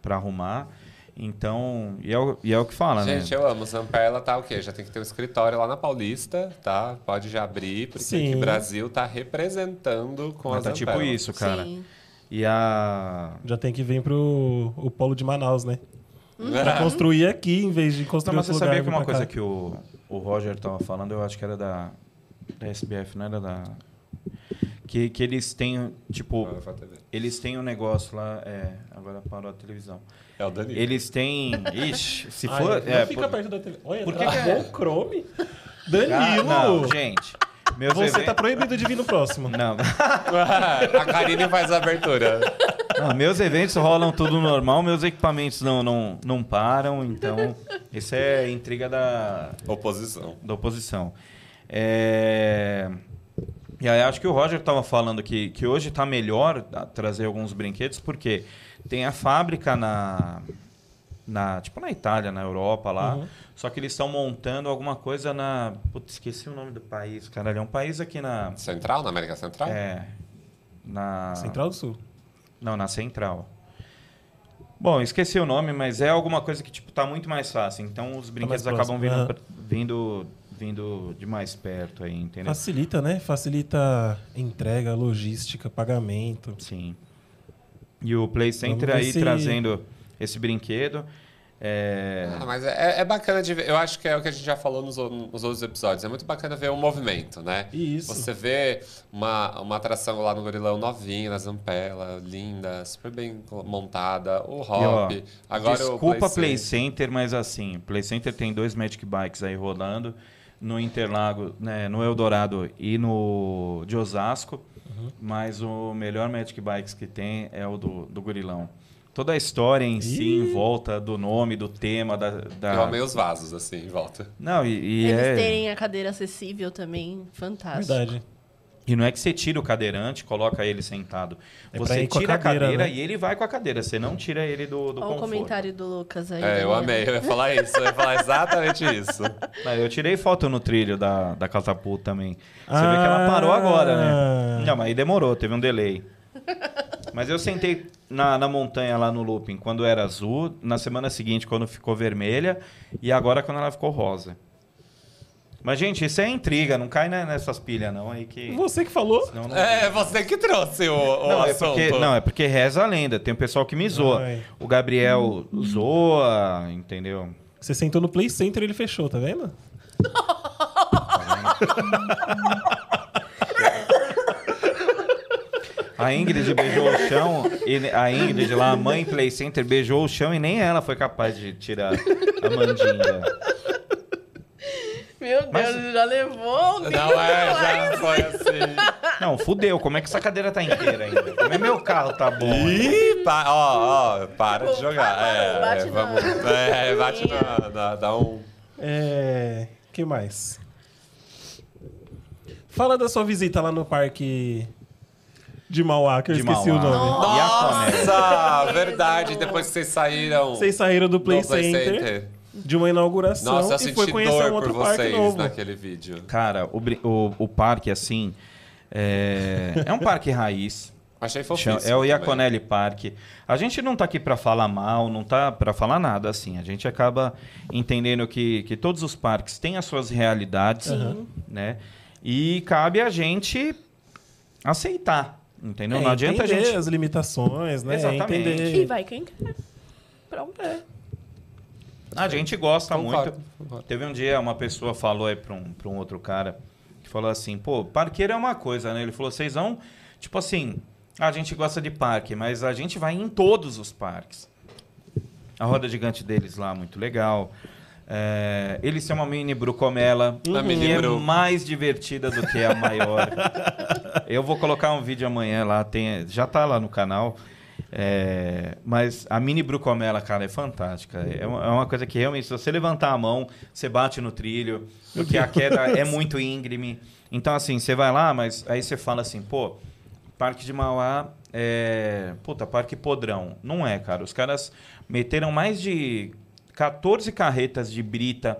pra arrumar. Então, e é, o, e é o que fala, né? Gente, eu amo. Zamperla tá o quê? Já tem que ter um escritório lá na Paulista, tá? Pode já abrir, porque Sim. aqui o Brasil tá representando com Mas a tá tipo Zamperla. isso, cara. Sim. E a. Já tem que vir pro o polo de Manaus, né? Uhum. <laughs> Pra construir aqui em vez de Não, construir mas você sabia que uma coisa cá. que o, o Roger tava falando, eu acho que era da, da SBF, não era da. Que, que eles têm, tipo, eles têm um negócio lá. É, agora parou a televisão. É o Danilo. Eles têm. Ixi, se Ai, for. não é, fica por- perto da TV. Olha, por que travou que é? o Chrome. Ah, Danilo! não, gente. Meus Você even- tá proibido de vir no próximo. Não, <laughs> a Karine faz a abertura. não, meus eventos rolam tudo normal, meus equipamentos não, não, não param, então. Isso é intriga da, Oposição. da oposição. É... E aí acho que o Roger estava falando que, que hoje está melhor a trazer alguns brinquedos, porque tem a fábrica na, na tipo na Itália, na Europa lá, Uhum. só que eles estão montando alguma coisa na... Putz, esqueci o nome do país, caralho. É um país aqui na... Central, na América Central? É... Na... Central do Sul. Não, na Central. Bom, esqueci o nome, mas é alguma coisa que tipo tá muito mais fácil. Então os brinquedos mais acabam vindo, próximo, vindo vindo de mais perto aí, entendeu? Facilita, né? Facilita entrega, logística, pagamento. Sim. E o Play Center aí se- trazendo esse brinquedo. É... Ah, mas é, é bacana de ver. Eu acho que é o que a gente já falou nos, nos outros episódios. É muito bacana ver o movimento, né? Isso. Você vê uma, uma atração lá no Gorilão novinha, na Zampella, linda, super bem montada. O E, ó, Hop. Agora Desculpa o Play Center. Center, mas assim, Play Center tem dois Magic Bikes aí rolando no Interlago, né, no Eldorado e no de Osasco, Uhum. mas o melhor Magic Bikes que tem é o do, do Gorilão. Toda a história em si, Ih. em volta do nome, do tema, da... da... Eu amei os vasos, assim, em volta. Não, e, e Eles é... terem a cadeira acessível também, fantástico. Verdade. E não é que você tira o cadeirante, coloca ele sentado. É você ir com a tira a cadeira, cadeira né? e ele vai com a cadeira. Você não tira ele do, do Olha o conforto. comentário do Lucas aí. É, eu amei. Eu ia falar isso. Eu ia falar exatamente isso. <laughs> Não, eu tirei foto no trilho da, da catapulta também. Você vê que ela parou agora, né? Ah. Não, mas aí demorou, teve um delay. Mas eu sentei na, na montanha lá no looping quando era azul, na semana seguinte quando ficou vermelha e agora quando ela ficou rosa. Mas, gente, isso é intriga, não cai nessas pilhas não aí que... Você que falou. Senão não- É, você que trouxe o, o Não, é assunto. porque, não, é porque reza a lenda. Tem um pessoal que me zoa. Ai. O Gabriel zoa, entendeu? Você sentou no Play Center e ele fechou, tá vendo? A Ingrid beijou o chão, e a Ingrid lá, a mãe Play Center, beijou o chão e nem ela foi capaz de tirar a mandinga. Meu Deus, Mas- já levou um Não é, já foi assim. Não, fudeu. Como é que essa cadeira tá inteira ainda? Como é meu carro tá bom? Ih, pa- ó, ó, para Pô, de jogar. para, É, bate é, na- vamos. <laughs> É, bate na, na- dá um. É. que mais? Fala da sua visita lá no parque de Mauá, que eu De esqueci Mauá. o nome. Nossa. Nossa, verdade. Depois que vocês saíram Vocês saíram do Play, do Play Center, Center. De uma inauguração Nossa, eu e foi conhecer um outro por parque vocês novo. naquele vídeo. Cara, o, o, o parque, assim, é, é um parque raiz. Achei fofíssimo. É o também. Iaconelli Park. A gente não tá aqui para falar mal, não tá para falar nada, assim. A gente acaba entendendo que, que todos os parques têm as suas realidades, né? E cabe a gente aceitar, entendeu? É, não adianta a entender gente... as limitações, né? Exatamente. Entender. E vai quem quer. Pronto. A gente gosta Concordo, muito. concordo. Teve um dia, uma pessoa falou aí pra um, pra um outro cara, que falou assim, pô, parqueiro é uma coisa, né? Ele falou, vocês vão, tipo assim, a gente gosta de parque, mas a gente vai em todos os parques. A roda gigante deles lá, muito legal. É, eles têm uma mini brucomela, A que mini é bru. mais divertida do que a maior. <laughs> Eu vou colocar um vídeo amanhã lá, tem, já tá lá no canal. É, mas a mini brucomela, cara, é fantástica. É uma, é uma coisa que realmente, se você levantar a mão, você bate no trilho, porque a queda é muito íngreme. Então, assim, você vai lá, mas aí você fala assim, pô, Parque de Mauá é. Puta, Parque Podrão. Não é, cara. Os caras meteram mais de 14 carretas de brita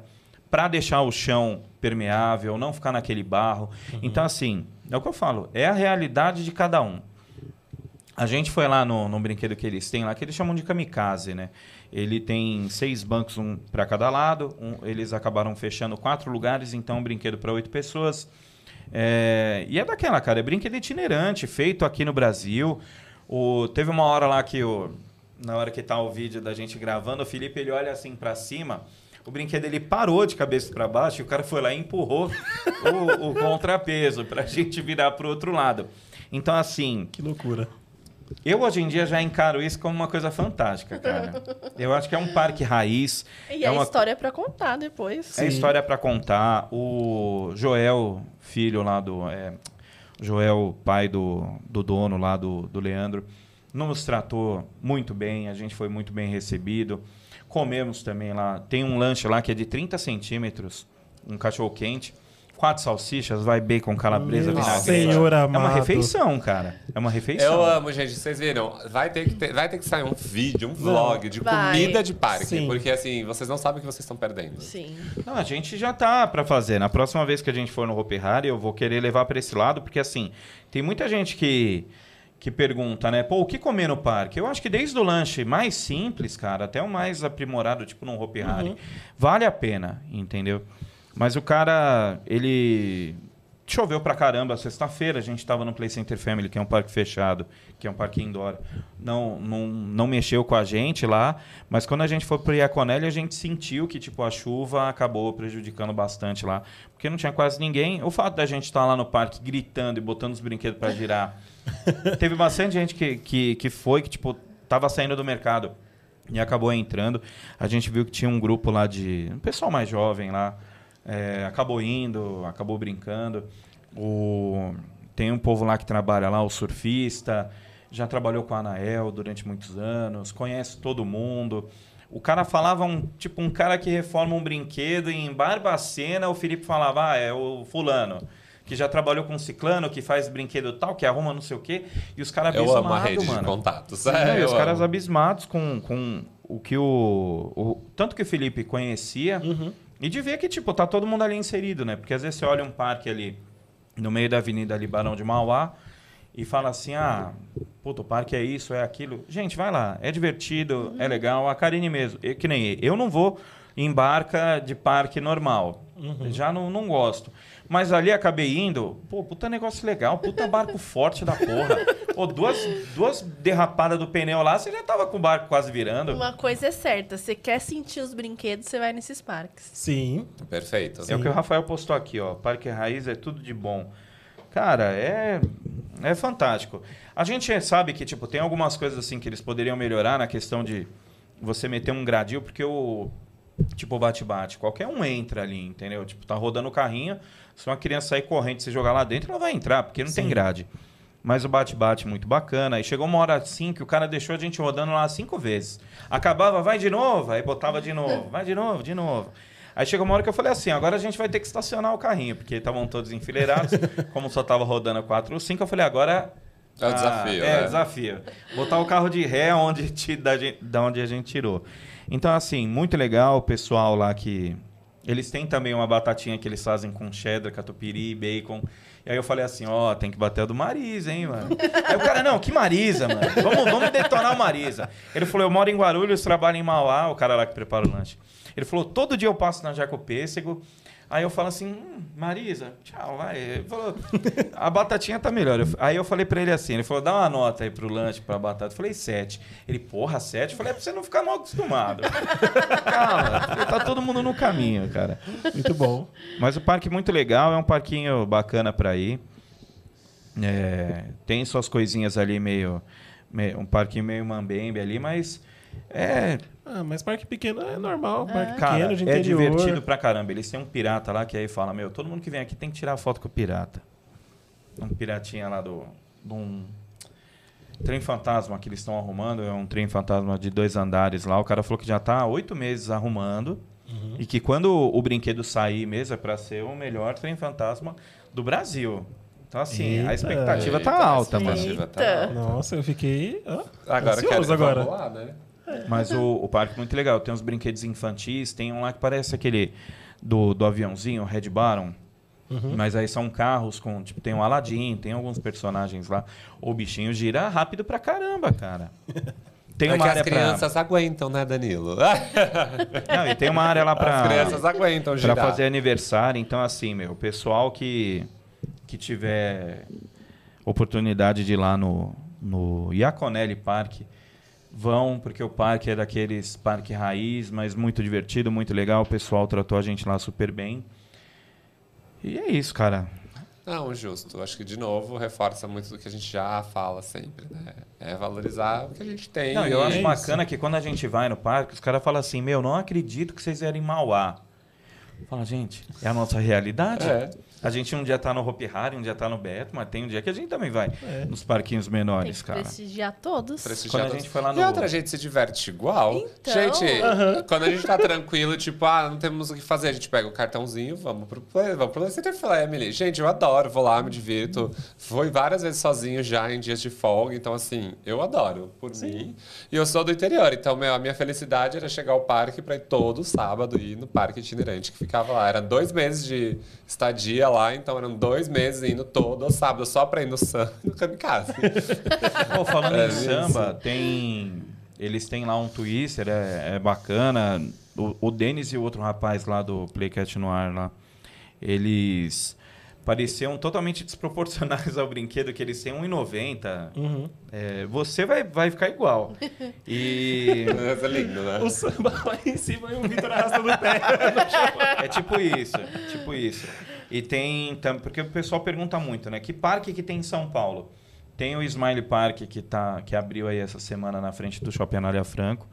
para deixar o chão permeável, não ficar naquele barro. Então, assim, é o que eu falo, é a realidade de cada um. A gente foi lá no, no brinquedo que eles têm lá, que eles chamam de kamikaze, né? Ele tem seis bancos, um para cada lado. um- eles acabaram fechando quatro lugares, então um brinquedo para oito pessoas. É, e é daquela, cara, é brinquedo itinerante, feito aqui no Brasil. O, teve uma hora lá que, o, na hora que tá o vídeo da gente gravando, o Felipe ele olha assim para cima, o brinquedo ele parou de cabeça para baixo e o cara foi lá e empurrou o, o contrapeso para a <laughs> gente virar para o outro lado. Então, assim, Que loucura. Eu hoje em dia já encaro isso como uma coisa fantástica, cara. Eu acho que é um parque raiz. E é a uma história pra contar depois. é história para contar. O Joel, filho lá do. é, Joel, pai do, do dono lá do, do Leandro, nos tratou muito bem. A gente foi muito bem recebido. Comemos também lá. Tem um lanche lá que é de 30 centímetros, um cachorro quente. Quatro salsichas, vai bacon, calabresa, Meu vinagrete. Senhor É uma amado. refeição, cara. É uma refeição. Eu amo, gente. Vocês viram? Vai ter que, ter- vai ter que sair um vídeo, um vlog de Vai. comida de parque. Sim. Porque, assim, vocês não sabem o que vocês estão perdendo. Sim. Não, a gente já tá pra fazer. Na próxima vez que a gente for no Hopi Hari, eu vou querer levar pra esse lado, porque assim, tem muita gente que que pergunta, né? Pô, o que comer no parque? Eu acho que desde o lanche mais simples, cara, até o mais aprimorado, tipo num Hopi Hari, vale a pena, entendeu? Mas o cara, ele choveu pra caramba sexta-feira, a gente tava no Play Center Family, que é um parque fechado, que é um parque indoor. Não, não, não mexeu com a gente lá, mas quando a gente foi pro Iaconelli, a gente sentiu que tipo a chuva acabou prejudicando bastante lá, porque não tinha quase ninguém. O fato da gente estar lá no parque gritando e botando os brinquedos pra girar, <laughs> teve bastante gente que, que, que foi, que tipo tava saindo do mercado e acabou entrando. A gente viu que tinha um grupo lá de um pessoal mais jovem lá, é, acabou indo, acabou brincando. O, tem um povo lá que trabalha lá, o surfista, já trabalhou com a Anael durante muitos anos, conhece todo mundo. O cara falava um tipo um cara que reforma um brinquedo em Barbacena, o Felipe falava, ah, é o fulano. Que já trabalhou com ciclano, que faz brinquedo tal, que arruma não sei o quê. E os caras Eu amo a rede abismados, de mano. contatos. É, e eu os caras amo. abismados com, com o que o, o- Tanto que o Felipe conhecia. E de ver que, tipo, tá todo mundo ali inserido, né? Porque às vezes você olha um parque ali no meio da avenida ali, Barão de Mauá, e fala assim: ah, puto, o parque é isso, é aquilo. Gente, vai lá, é divertido, é legal. A Karine mesmo, eu, que nem eu não vou em barca de parque normal. Já não, não gosto. Mas ali acabei indo, pô, puta negócio legal, puta barco <laughs> forte da porra. Pô, duas, duas derrapadas do pneu lá, você já tava com o barco quase virando. Uma coisa é certa, você quer sentir os brinquedos, você vai nesses parques. Sim. Perfeito. É o que o Rafael postou aqui, ó. Parque Raiz é tudo de bom. Cara, é é fantástico. A gente sabe que tipo tem algumas coisas assim que eles poderiam melhorar na questão de você meter um gradil, porque o tipo bate-bate, qualquer um entra ali, entendeu? Tipo, tá rodando o carrinho, se uma criança sair correndo e você jogar lá dentro, ela vai entrar, porque não tem Sim. grade. Mas o bate-bate muito bacana. Aí chegou uma hora assim que o cara deixou a gente rodando lá cinco vezes. Acabava, vai de novo, aí botava de novo, vai de novo, de novo. Aí chegou uma hora que eu falei assim, agora a gente vai ter que estacionar o carrinho, porque estavam todos enfileirados, <laughs> como só tava rodando quatro ou cinco, eu falei, agora É o desafio, Ah, é, né? desafio. Botar o carro de ré onde ti- da, da onde a gente tirou. Então, assim, muito legal o pessoal lá que. Eles têm também uma batatinha que eles fazem com cheddar, catupiry, bacon. E aí eu falei assim, ó, tem que bater a do Marisa, hein, mano. Aí o cara, não, que Marisa, mano. Vamos, vamos detonar o Marisa. Ele falou, eu moro em Guarulhos, trabalho em Mauá, o cara lá que prepara o lanche. Ele falou, todo dia eu passo na Jaco Pêssego. Aí eu falo assim, hum, Marisa, tchau, vai. Ele falou, a batatinha tá melhor. Eu- aí eu falei pra ele assim, ele falou, dá uma nota aí pro lanche, pra batata. Eu falei, sete. Ele, porra, sete? Eu falei, é pra você não ficar mal acostumado. Calma, tá todo mundo no caminho, cara. Muito bom. Mas o parque é muito legal, é um parquinho bacana pra ir. É, tem suas coisinhas ali meio, meio- um parquinho meio mambembe ali, mas é, Ah, mas parque pequeno é normal. Parque cara, pequeno de é interior. divertido pra caramba. Eles têm um pirata lá que aí fala, meu, todo mundo que vem aqui tem que tirar foto com o pirata. Um piratinha lá do, de um trem fantasma que eles estão arrumando, é um trem fantasma de dois andares lá. O cara falou que já tá há oito meses arrumando. Uhum. E que quando o brinquedo sair mesmo é pra ser o melhor trem fantasma do Brasil. Então, assim, a Eita. expectativa tá Eita, alta, a mano. expectativa tá alta. Nossa, eu fiquei. ó, Agora ansioso quero agora. lá, né? Mas o, o parque é muito legal. Tem uns brinquedos infantis, tem um lá que parece aquele do, do aviãozinho, o Red Baron. Uhum. Mas aí são carros com, tipo, tem o Aladdin, tem alguns personagens lá. O bichinho gira rápido pra caramba, cara. <laughs> Tem é uma que área as crianças aguentam, né, Danilo? pra... <laughs> Não, e tem uma área lá pra... As crianças aguentam Pra girar. fazer aniversário, então assim, meu, o pessoal que, que tiver oportunidade de ir lá no, no Iaconelli Park, vão, porque o parque é daqueles parque raiz, mas muito divertido, muito legal, o pessoal tratou a gente lá super bem. E é isso, cara. Não, justo. Acho que, de novo, reforça muito do que a gente já fala sempre, né? É valorizar o que a gente tem. Não, eu acho isso. bacana que quando a gente vai no parque, os caras falam assim, meu, não acredito que vocês vieram em Mauá. Fala, gente, é a nossa realidade. É. A gente um dia tá no Hopi Hari, um dia tá no Beto, mas tem um dia que a gente também vai É. nos parquinhos Tem menores, que cara. prestigiar todos. Prestigiar Quando a todos. gente foi lá E no- outra, a gente se diverte igual. Então. Gente, quando a gente tá tranquilo, tipo, ah, não temos o que fazer, a gente pega o cartãozinho, vamos pro Play, vamos pro Play Center Family. Gente, eu adoro, vou lá, me divirto. Fui várias vezes sozinho já em dias de folga, então assim, eu adoro, por mim. E eu sou do interior, então meu, a minha felicidade era chegar ao parque pra ir todo sábado ir no parque itinerante que ficava lá. Eram dois meses de estadia lá, então eram dois meses indo todo sábado só pra ir no Sam e no Kamikaze. <laughs> Pô, falando É, em samba, tem. Eles têm lá um Twister, é, é bacana. O, o Denis e o outro rapaz lá do Playcat Noir lá, eles pareciam totalmente <laughs> desproporcionais ao brinquedo, que eles têm 1,90. Uhum. É, você vai, vai ficar igual. E Mas é lindo, né? O samba lá em cima e o Vitor arrastando o pé. é tipo isso, tipo isso. E tem tam- porque o pessoal pergunta muito, né? Que parque que tem em São Paulo? Tem o Smile Park que tá que abriu aí essa semana na frente do Shopping Anália Franco.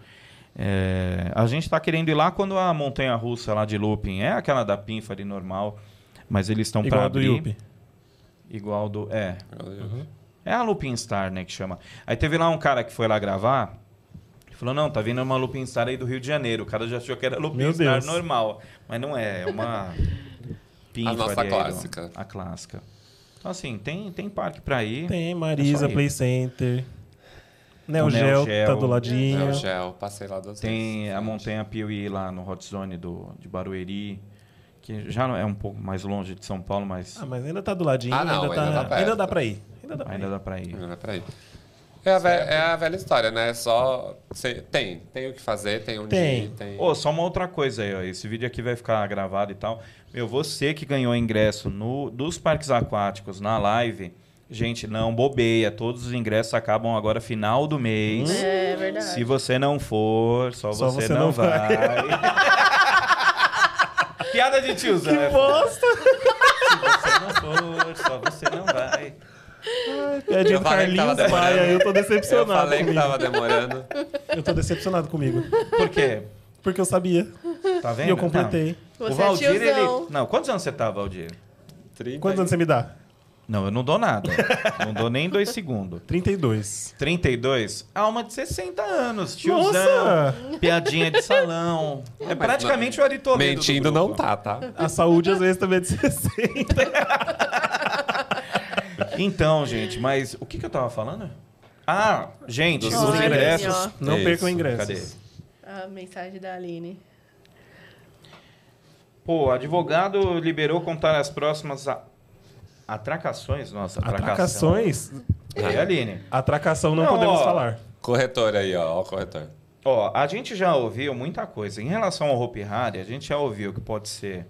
É, a gente está querendo ir lá quando a montanha russa lá de looping é aquela da Pinfari normal, mas eles estão para Igual a do abrir Yuppie. igual do é é a Looping Star, né, que chama. Aí teve lá um cara que foi lá gravar. Falou, não, tá vindo uma Looping Star aí do Rio de Janeiro. O cara já achou que era Looping Meu Star Deus. normal. Mas não é, é uma... A nossa aí, clássica. A clássica. Então, assim, tem, tem parque pra ir. Tem É Marisa, ir. Play Center. Neo O Neo Geo. tá do ladinho. É o gel, passei lá duas Tem vezes. a Montanha Piuí lá no Hot Zone do, de Barueri. Que já é um pouco mais longe de São Paulo, mas Ah, mas ainda tá do ladinho. Ah, não, ainda, tá, ainda tá perto. ainda dá pra ir. Ainda dá pra ainda ir. dá pra ir. Não é pra ir. É a, ve- é a velha história, né? Só. cê- tem, tem o que fazer, tem onde Tem. ir, tem. Ô, só uma outra coisa aí, ó. Esse vídeo aqui vai ficar gravado e tal. Meu, você que ganhou ingresso no, dos parques aquáticos na live, gente, não bobeia. Todos os ingressos acabam agora final do mês. É verdade. Se você não for, só, Só você, você não, não vai. <laughs> Piada de tiozão. Que é bosta! Se você não for, só você não vai. É de Eu falei que tava Carlinhos Maia, demorando. eu tô eu decepcionado falei que comigo. tava demorando. Eu tô decepcionado comigo. Por quê? Porque eu sabia. Tá vendo? E eu completei. Não. O Você é Valdir, ele... tiozão. Não, quantos anos você tá, Valdir? 30 Quantos anos você me dá? Não, eu não dou nada. não dou nem dois segundos. 32. 32? Alma de 60 anos, tiozão. Nossa! Piadinha de salão. É praticamente o Ari Toledo do Mentindo grupo. não tá, tá? A saúde às vezes também é de 60. <laughs> Então, gente, mas o que, que eu tava falando? Ah, gente, os Olha, ingressos. Não Isso. percam ingressos. Cadê? A mensagem da Aline. Pô, advogado liberou contar as próximas a- atracações. Nossa, atracação. Atracações. É, Aline. Atracação não, Não, podemos ó. falar. Corretor aí, ó, ó. Ó, a gente já ouviu muita coisa. Em relação ao Hope Harry, a gente já ouviu que pode ser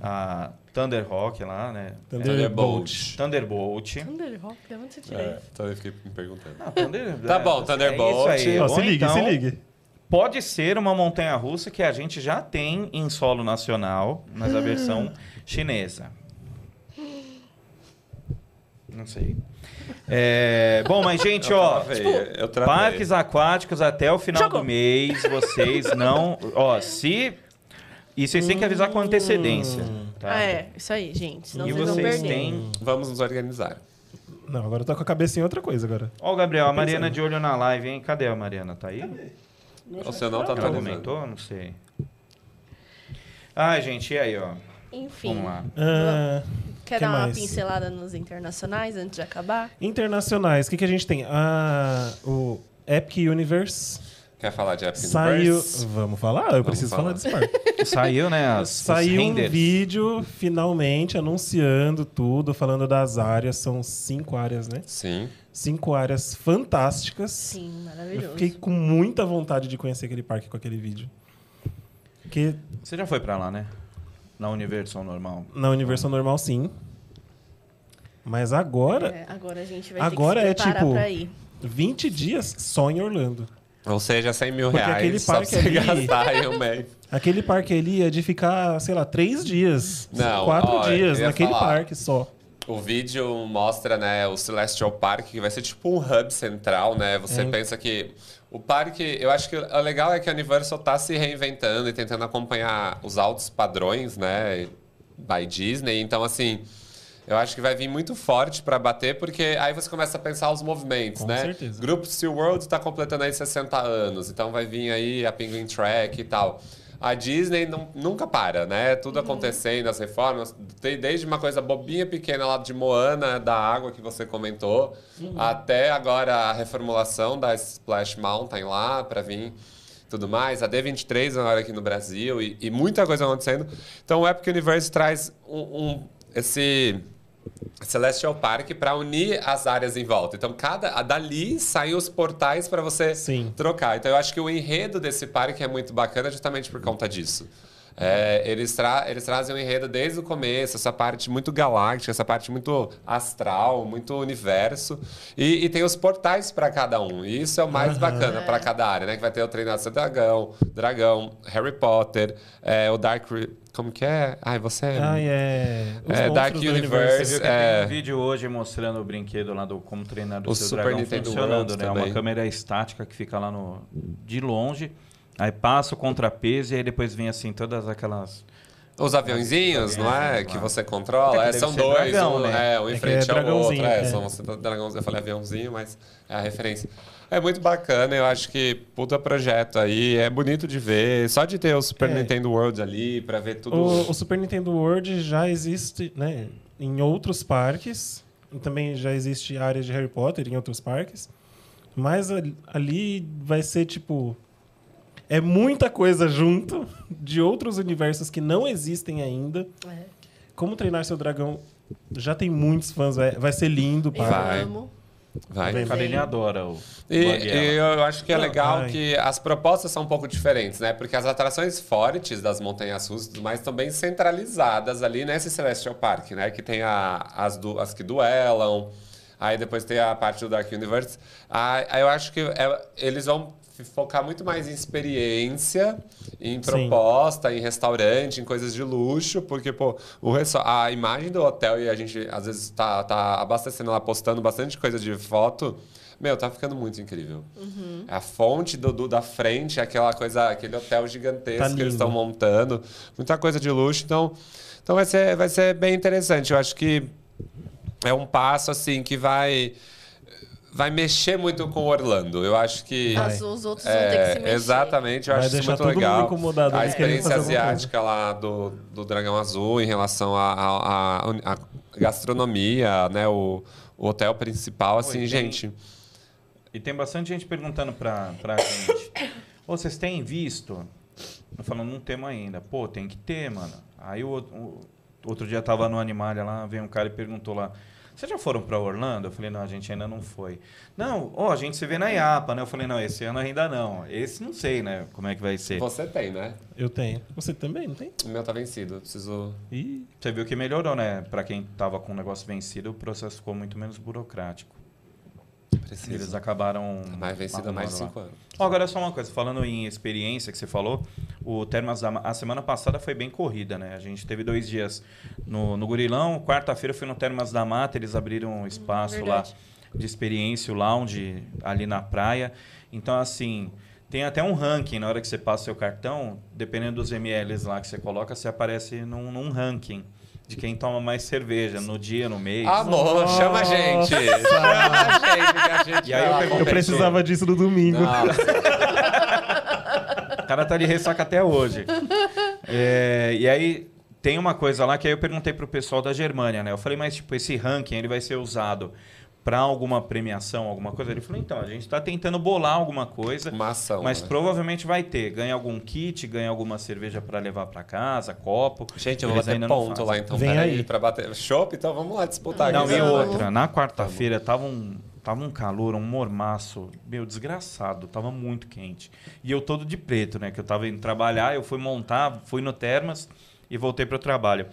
a Thunderhawk lá, né? Thunderbolt. Thunderbolt. Thunderhawk, de onde você tirou É, então eu fiquei me perguntando. Ah, Thunder- <laughs> Tá bom, é Thunderbolt. isso aí. Se ligue, então, se ligue. Pode ser uma montanha-russa que a gente já tem em solo nacional, mas a versão <laughs> chinesa. Não sei. É, bom, mas gente, <laughs> ó, Travei, eu travei. parques aquáticos até o final Jogou. do mês, vocês não, ó, se e vocês têm que avisar com antecedência, tá? Ah, é. Isso aí, gente. Senão E vocês vão vocês perder. têm, Vamos nos organizar. Não, agora eu tô com a cabeça em outra coisa agora. ó, o Gabriel, a Pensando. Mariana de olho na live, hein? Cadê a Mariana? Tá aí? O seu não tá Ela atualizando. comentou? Não sei. Ah, gente, e aí, ó? Enfim. Vamos lá. Ah, Quer Que dar uma mais? pincelada nos internacionais antes de acabar? internacionais, o que, que a gente tem? Ah, o Epic Universe Quer falar de Epic saiu. Universe? Vamos falar? Eu preciso falar. falar desse <laughs> parque. Saiu, né? As, Saiu um vídeo finalmente anunciando tudo, falando das áreas. São cinco áreas, né? Sim. Cinco áreas fantásticas. Sim, Eu maravilhoso. fiquei com muita vontade de conhecer aquele parque com aquele vídeo. Porque Você já foi pra lá, né? Na Universal normal. na Universal normal, sim. Mas agora, É, agora a gente vai Agora ter é que se preparar tipo- pra ir. 20 dias só em Orlando. Ou seja, 100 mil Porque reais aquele só parque pra você ali- gastar em um mês. Aquele parque ali é de ficar, sei lá, três dias. Não, quatro ó, eu dias ia naquele falar. parque só. O vídeo mostra, né, o Celestial Park, que vai ser tipo um hub central, né? Você É. pensa que o parque, eu acho que o legal é que a Universal tá se reinventando e tentando acompanhar os altos padrões, né, by Disney. Então, assim, eu acho que vai vir muito forte para bater, porque aí você começa a pensar os movimentos, Com né? certeza. Grupo SeaWorld está completando aí 60 anos, então vai vir aí a Penguin Track e tal. A Disney não- nunca para, né? Tudo acontecendo, as reformas, tem desde uma coisa bobinha pequena lá de Moana, da água que você comentou, até agora a reformulação da Splash Mountain lá para vir tudo mais. A D23 agora aqui no Brasil e, e muita coisa acontecendo. Então o Epic Universe traz um, um- esse Celestial Park para unir as áreas em volta. Então, cada dali saem os portais para você Sim. trocar. Então, eu acho que o enredo desse parque é muito bacana justamente por conta disso. É, eles, tra eles trazem o enredo desde o começo, essa parte muito galáctica, essa parte muito astral, muito universo. E, e tem os portais para cada um. E isso é o mais bacana para cada área, né? Que vai ter o Treinado Ser Dragão, Dragão, Harry Potter, é, o Dark... Re- Como que é? Ai, você... é- Ah, é. É, Dark Você Universe. viu que É. tem um vídeo hoje mostrando o brinquedo lá do como treinar o O seu Super dragão Nintendo funcionando, World né? também. Uma câmera estática que fica lá no de longe, aí passa o contrapeso e aí depois vem assim todas aquelas Os aviãozinhos, não é? Que você controla. É É, que são dois, dragão, um, né? é, um É em frente é ao outro. dragãozinho, É, é. são os dragãozinhos. Eu falei aviãozinho, mas é a referência. É muito bacana, eu acho que puta projeto aí, é bonito de ver. Só de ter o Super É. Nintendo World ali, pra ver tudo. O, o Super Nintendo World já existe né, em outros parques. Também já existe áreas de Harry Potter em outros parques. Mas ali vai ser tipo. É muita coisa junto de outros universos que não existem ainda. É. Como treinar seu dragão já tem muitos fãs, vai, vai ser lindo parque. Vai. amo. Vai. A Aline adora o E, e eu acho que é Não, legal ai. que as propostas são um pouco diferentes, né? Porque as atrações fortes das montanhas russas e tudo mais estão bem centralizadas ali nesse Celestial Park, né? Que tem a- as, du- as que duelam, aí depois tem a parte do Dark Universe. Ah, Aí eu acho que é- eles vão focar muito mais em experiência, em proposta, em restaurante, em coisas de luxo, porque, pô, o resto- a imagem do hotel e a gente às vezes tá, tá abastecendo lá, postando bastante coisa de foto. Meu, tá ficando muito incrível. A fonte do, do- da frente, aquela coisa, aquele hotel gigantesco Tá que eles estão montando. Muita coisa de luxo. Então, então vai, ser, vai ser bem interessante. Eu acho que é um passo assim que vai vai mexer muito com Orlando. Eu acho que. As- os outros vão ter que se é, mexer. exatamente, eu Vai acho isso deixar muito todo mundo legal. incomodado, a experiência asiática lá do, do Dragão Azul em relação à gastronomia, né? O, o hotel principal, assim, tem- gente. E tem bastante gente perguntando pra, pra gente. Ô, vocês têm visto? Eu falando, não temos ainda. Pô, tem que ter, mano. Aí o, outro- o outro dia tava no Animalia lá, veio um cara e perguntou lá. Vocês já foram pra Orlando? Eu falei, não, a gente ainda não foi. Não, ó, a gente se vê na IAPA, né? Eu falei, não, esse ano ainda não. Esse não sei, né? Como é que vai ser. Você tem, né? Eu tenho. Você também, não tem? O meu tá vencido. eu Preciso. Ih, Você viu que melhorou, né? Pra quem tava com o negócio vencido, o processo ficou muito menos burocrático. Eles Preciso. acabaram. Tá mais vencido há mais de. 5 anos. Agora só uma coisa, falando em experiência que você falou, o Termas da a semana passada foi bem corrida, né? A gente teve dois dias no, no Gurilão, quarta-feira foi no Termas da Mata, eles abriram um espaço lá verdade. de experiência, o lounge ali na praia. Então, assim, tem até um ranking na hora que você passa seu cartão, dependendo dos mLs lá que você coloca, você aparece num, num ranking de quem toma mais cerveja no dia, no mês. Amor, chama a gente! Chama a gente que a gente E aí eu pergunto- eu precisava disso no domingo. Nossa, <laughs> O cara tá de ressaca até hoje. É, e aí tem uma coisa lá que aí eu perguntei pro pessoal da Germânia, né? Eu falei, mas tipo, esse ranking ele vai ser usado para alguma premiação, alguma coisa? Ele falou, então, a gente tá tentando bolar alguma coisa, uma ação. mas né? provavelmente vai ter. Ganha algum kit, ganha alguma cerveja para levar para casa, copo. Gente, eu vou bater ponto fazem. lá então. Vem Peraí, aí. pra bater. Chopp, então vamos lá disputar Não, e né? outra, na quarta-feira tava um, tava um calor, um mormaço, meu, desgraçado, tava muito quente. E eu todo de preto, né? Que eu tava indo trabalhar, eu fui montar, fui no Termas e voltei pro trabalho.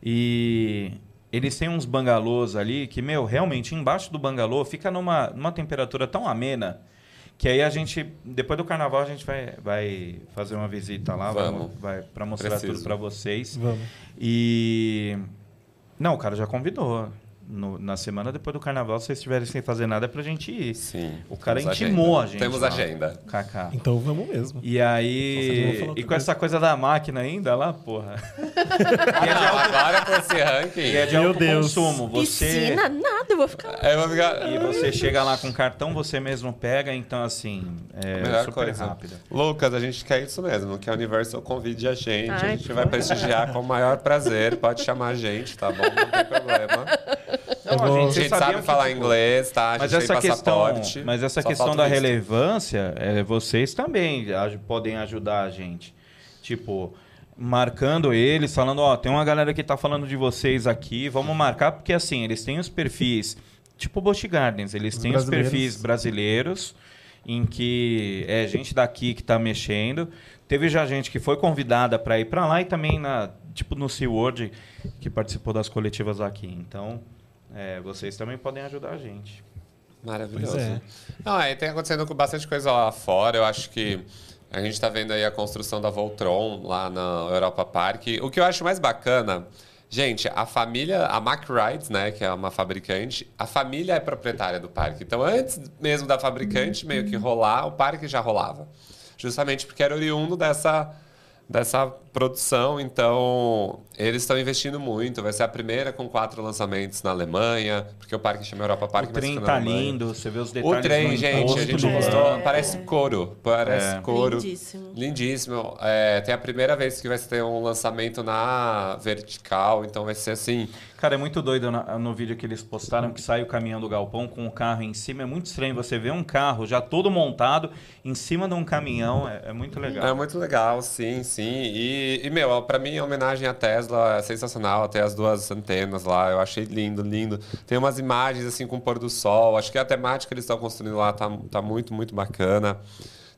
E eles têm uns bangalôs ali que, meu, realmente embaixo do bangalô fica numa, numa temperatura tão amena que aí a gente, depois do carnaval, a gente vai, vai fazer uma visita lá, vai, Vamos. vai para mostrar Preciso. tudo para vocês. Vamos. E. Não, o cara já convidou. No- na semana depois do carnaval, se vocês estiverem sem fazer nada, é pra gente ir. Sim. O cara temos intimou agenda. a gente. Temos lá. agenda. Kaká. Então vamos mesmo. E Nossa, aí. falar e com essa coisa da máquina ainda lá, porra. e <laughs> é Não, alto, agora com esse ranking. e é de Meu alto Deus. consumo. Você. Piscina, nada, eu vou ficar. Eu vou ficar. E você chega lá com cartão, você mesmo pega, então assim, é Melhor super coisa. rápida. Lucas, a gente quer isso mesmo, que a Universal convide a gente. a Ai, gente por vai prestigiar com o maior prazer. Pode chamar a gente, tá bom? Não tem problema. <laughs> Não, vou- A gente sabiam sabe que, falar tipo, inglês, tá? A gente Mas tem essa questão, mas essa só questão da o visto. relevância, é, vocês também podem ajudar a gente. Tipo, marcando eles, falando, ó, tem uma galera que tá falando de vocês aqui, vamos marcar, porque assim, eles têm os perfis, tipo Busch Gardens, eles Os têm os perfis brasileiros, em que é gente daqui que tá mexendo. Teve já gente que foi convidada para ir para lá e também na, tipo no SeaWorld, que participou das coletivas aqui. Então, é, vocês também podem ajudar a gente. Maravilhoso. É. Não, aí tem acontecendo com bastante coisa lá fora. Eu acho que a gente está vendo aí a construção da Voltron lá na Europa Park. O que eu acho mais bacana, gente, a família, a Mack Rides, né, que é uma fabricante, a família é proprietária do parque. Então, antes mesmo da fabricante meio que rolar, o parque já rolava. Justamente porque era oriundo dessa dessa produção, então eles estão investindo muito. Vai ser a primeira com quatro lançamentos na Alemanha, porque o parque chama Europa Park, o mas trem tá lindo, você vê os detalhes O trem, no gente, a gente gostou. Parece couro. Parece É. couro. Lindíssimo. Lindíssimo. É, tem a primeira vez que vai ter um lançamento na vertical, então vai ser assim. Cara, é muito doido na- no vídeo que eles postaram que sai o caminhão do galpão com o carro em cima. É muito estranho você ver um carro já todo montado em cima de um caminhão. É, é muito legal. É muito legal, sim, sim. E, e meu, pra mim a homenagem à Tesla é sensacional. Até as duas antenas lá, eu achei lindo, lindo. Tem umas imagens assim com o pôr do sol. Acho que a temática que eles estão construindo lá tá, tá muito, muito bacana.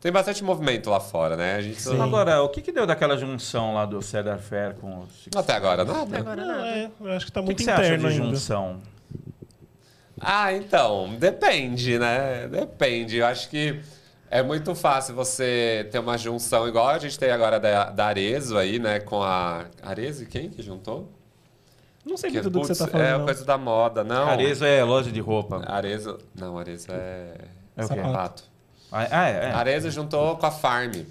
Tem bastante movimento lá fora, né? A gente Sim. Agora, o que, que deu daquela junção lá do Cedar Fair com o Six Até agora Até nada. agora Não, nada. é, eu acho que tá O que, muito que você acha interno de ainda. junção? Ah, então, depende, né? Depende. Eu acho que é muito fácil você ter uma junção igual a gente tem agora da, da Arezo aí, né? Com a. Arezo, quem que juntou? Não sei Que, muito do que você tá falando. É não. coisa da moda, não. Arezo é loja de roupa. Arezo. Não, Arezo é. É o quê? Sapato. Ah, é. é. Arezo juntou com a Farm.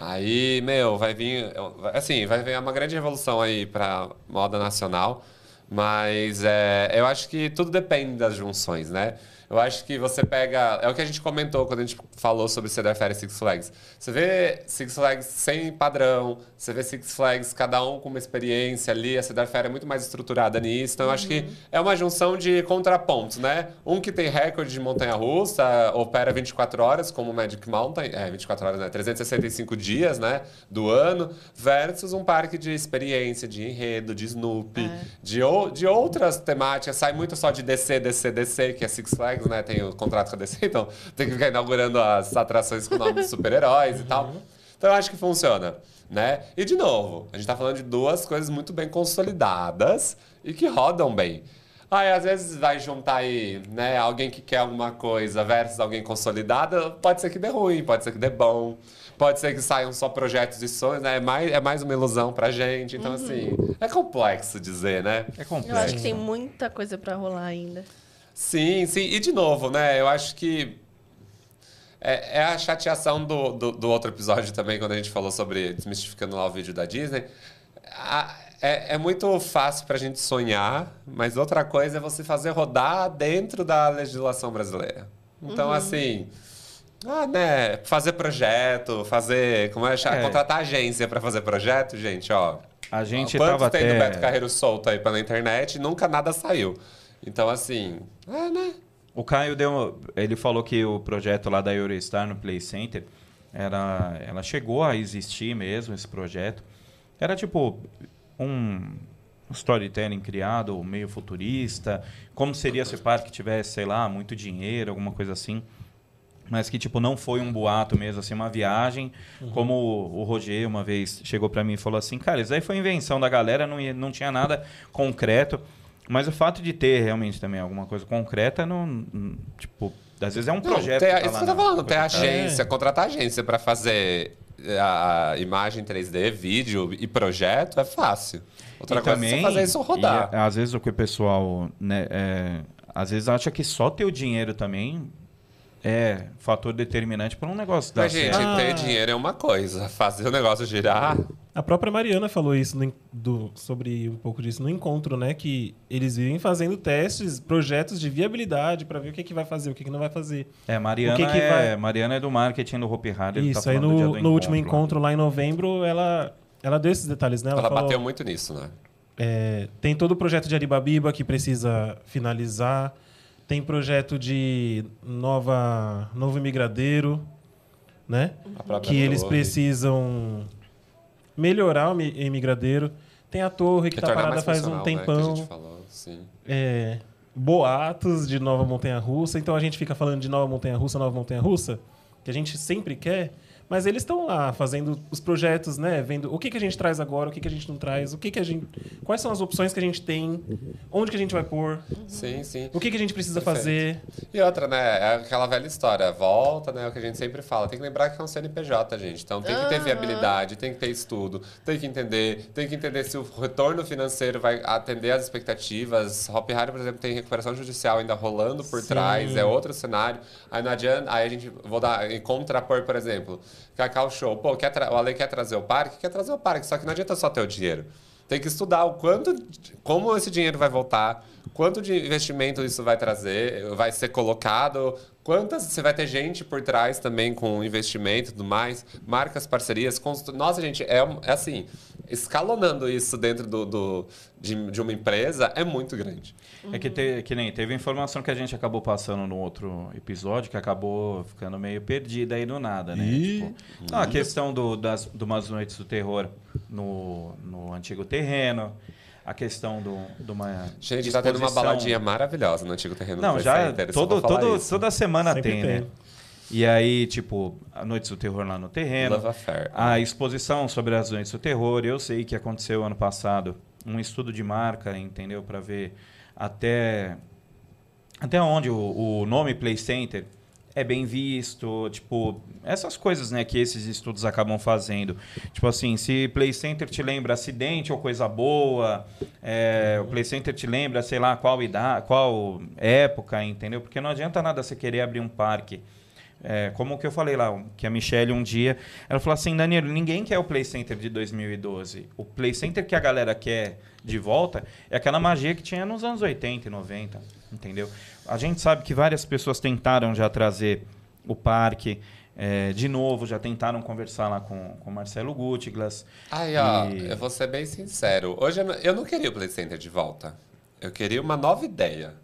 Aí, meu, vai vir. Assim, vai vir uma grande revolução aí pra moda nacional. Mas é, eu acho que tudo depende das junções, né? Eu acho que você pega. É o que a gente comentou quando a gente falou sobre Cedar Fair e Six Flags. Você vê Six Flags sem padrão, você vê Six Flags, cada um com uma experiência ali. A Cedar Fair é muito mais estruturada nisso. Então, eu acho que é uma junção de contrapontos, né? Um que tem recorde de montanha-russa, opera 24 horas, como o Magic Mountain. É, 24 horas, né? 365 dias, né? Do ano, versus um parque de experiência, de enredo, de Snoopy, É. de, ou, de outras temáticas. Sai muito só de DC, DC, DC, que é Six Flags, né? Tem o contrato com a DC, então tem que ficar inaugurando as atrações com o nome de super-heróis e tal. Então eu acho que funciona, né? E de novo, a gente tá falando de duas coisas muito bem consolidadas e que rodam bem. Aí às vezes vai juntar aí, né, alguém que quer alguma coisa versus alguém consolidado, pode ser que dê ruim, pode ser que dê bom. Pode ser que saiam só projetos e sonhos, né? É mais, é mais uma ilusão pra gente. Então, assim, é complexo dizer, né? É Eu complexo. acho que tem muita coisa pra rolar ainda. Sim, sim. E de novo, né? Eu acho que é, é a chateação do, do, do outro episódio também, quando a gente falou sobre desmistificando lá o vídeo da Disney. A- é, é muito fácil pra gente sonhar, mas outra coisa é você fazer rodar dentro da legislação brasileira. Então, assim. Ah, né? Fazer projeto, fazer. Como é? É. Contratar agência pra fazer projeto, gente, ó. A gente Quantos tava tem do até... Beto Carreiro solto aí pela internet e nunca nada saiu. Então, assim, é, né? O Caio deu. Ele falou que o projeto lá da Eurostar no Play Center era, ela chegou a existir mesmo, esse projeto. Era tipo um storytelling criado, meio futurista. Como seria se o parque tivesse, sei lá, muito dinheiro, alguma coisa assim. Mas que, tipo, não foi um boato mesmo, assim, uma viagem. Como o, o Roger uma vez chegou pra mim e falou assim, cara, isso aí foi invenção da galera, não, não tinha nada concreto. Mas o fato de ter realmente também alguma coisa concreta, não, tipo, às vezes é um Não, projeto. tem, que tá isso lá que eu tô falando, tem na- agência, contratar agência pra fazer a imagem 3D, vídeo e projeto é fácil. Outra E coisa é você fazer isso rodar. e, às vezes o que o pessoal, né, é, às vezes acha que só ter o dinheiro também é fator determinante para um negócio dar Mas, gente, certo. Ah. ter dinheiro é uma coisa, fazer o negócio girar. A própria Mariana falou isso no do- sobre um pouco disso no encontro, né? Que eles vivem fazendo testes, projetos de viabilidade para ver o que, que vai fazer, o que, que não vai fazer. É, Mariana, O que que é, vai- Mariana é do marketing do Hopi ele tá isso, aí do dia no, do no último lá. encontro lá em novembro, ela, ela deu esses detalhes, né? Ela, falou, bateu muito nisso, né? é, tem todo o projeto de Aribabiba que precisa finalizar. Tem projeto de nova, novo imigradeiro, né? A própria que eles torre, precisam melhorar o mi- imigradeiro. Tem a torre que, que tá parada faz um né, tempão. gente falou. É, boatos de nova montanha-russa. Então a gente fica falando de nova montanha-russa, nova montanha-russa, que a gente sempre quer. Mas eles estão lá fazendo os projetos, né? Vendo o que, que a gente traz agora, o que, que a gente não traz, o que, que a gente. Quais são as opções que a gente tem, onde que a gente vai pôr, Sim, sim. o que, que a gente precisa Perfeito. fazer. E outra, né? É aquela velha história. Volta, né? É o que a gente sempre fala. Tem que lembrar que é um CNPJ, gente. Então tem que ter viabilidade, tem que ter estudo, tem que entender, tem que entender se o retorno financeiro vai atender às expectativas. Hop Hari, por exemplo, tem recuperação judicial ainda rolando por Sim. trás, é outro cenário. Aí não adianta, aí a gente vou dar em contrapor, por exemplo, Cacau Show. Pô, quer o Ale quer trazer o parque? Quer trazer o parque, só que não adianta só ter o dinheiro. Tem que estudar o quanto, como esse dinheiro vai voltar, quanto de investimento isso vai trazer, vai ser colocado, quantas você vai ter gente por trás também com investimento e tudo mais, marcas, parcerias. Constru... Nossa, gente, é, é assim, escalonando isso dentro do, do- de, de uma empresa é muito grande. É que, te- que nem teve informação que a gente acabou passando no outro episódio que acabou ficando meio perdida aí do nada, né? Tipo, não, a questão do, das, de umas noites do terror no, no antigo terreno, a questão do, de uma. Gente, tá tendo uma disposição- baladinha maravilhosa no antigo terreno do Não, já todo, todo, isso. toda semana Sempre tem, tem. né? E aí, tipo, a Noites do Terror lá no terreno. Love Affair. A exposição sobre as Noites do Terror, eu sei que aconteceu ano passado um estudo de marca, entendeu? Para ver até, até onde o, o nome Play Center é bem visto, tipo, essas coisas, né, que esses estudos acabam fazendo. Tipo assim, se Play Center te lembra acidente ou coisa boa, é, o Play Center te lembra, sei lá, qual idade, qual época, entendeu? Porque não adianta nada você querer abrir um parque é, como o que eu falei lá, que a Michelle um dia, ela falou assim, Danilo, ninguém quer o Play Center de 2012. O Play Center que a galera quer de volta é aquela magia que tinha nos anos 80 e 90, entendeu? A gente sabe que várias pessoas tentaram já trazer o parque. é, de novo, já tentaram conversar lá com o Marcelo Guttiglas. Aí, ó, E- eu vou ser bem sincero. Hoje eu não, eu não queria o Play Center de volta. Eu queria uma nova ideia.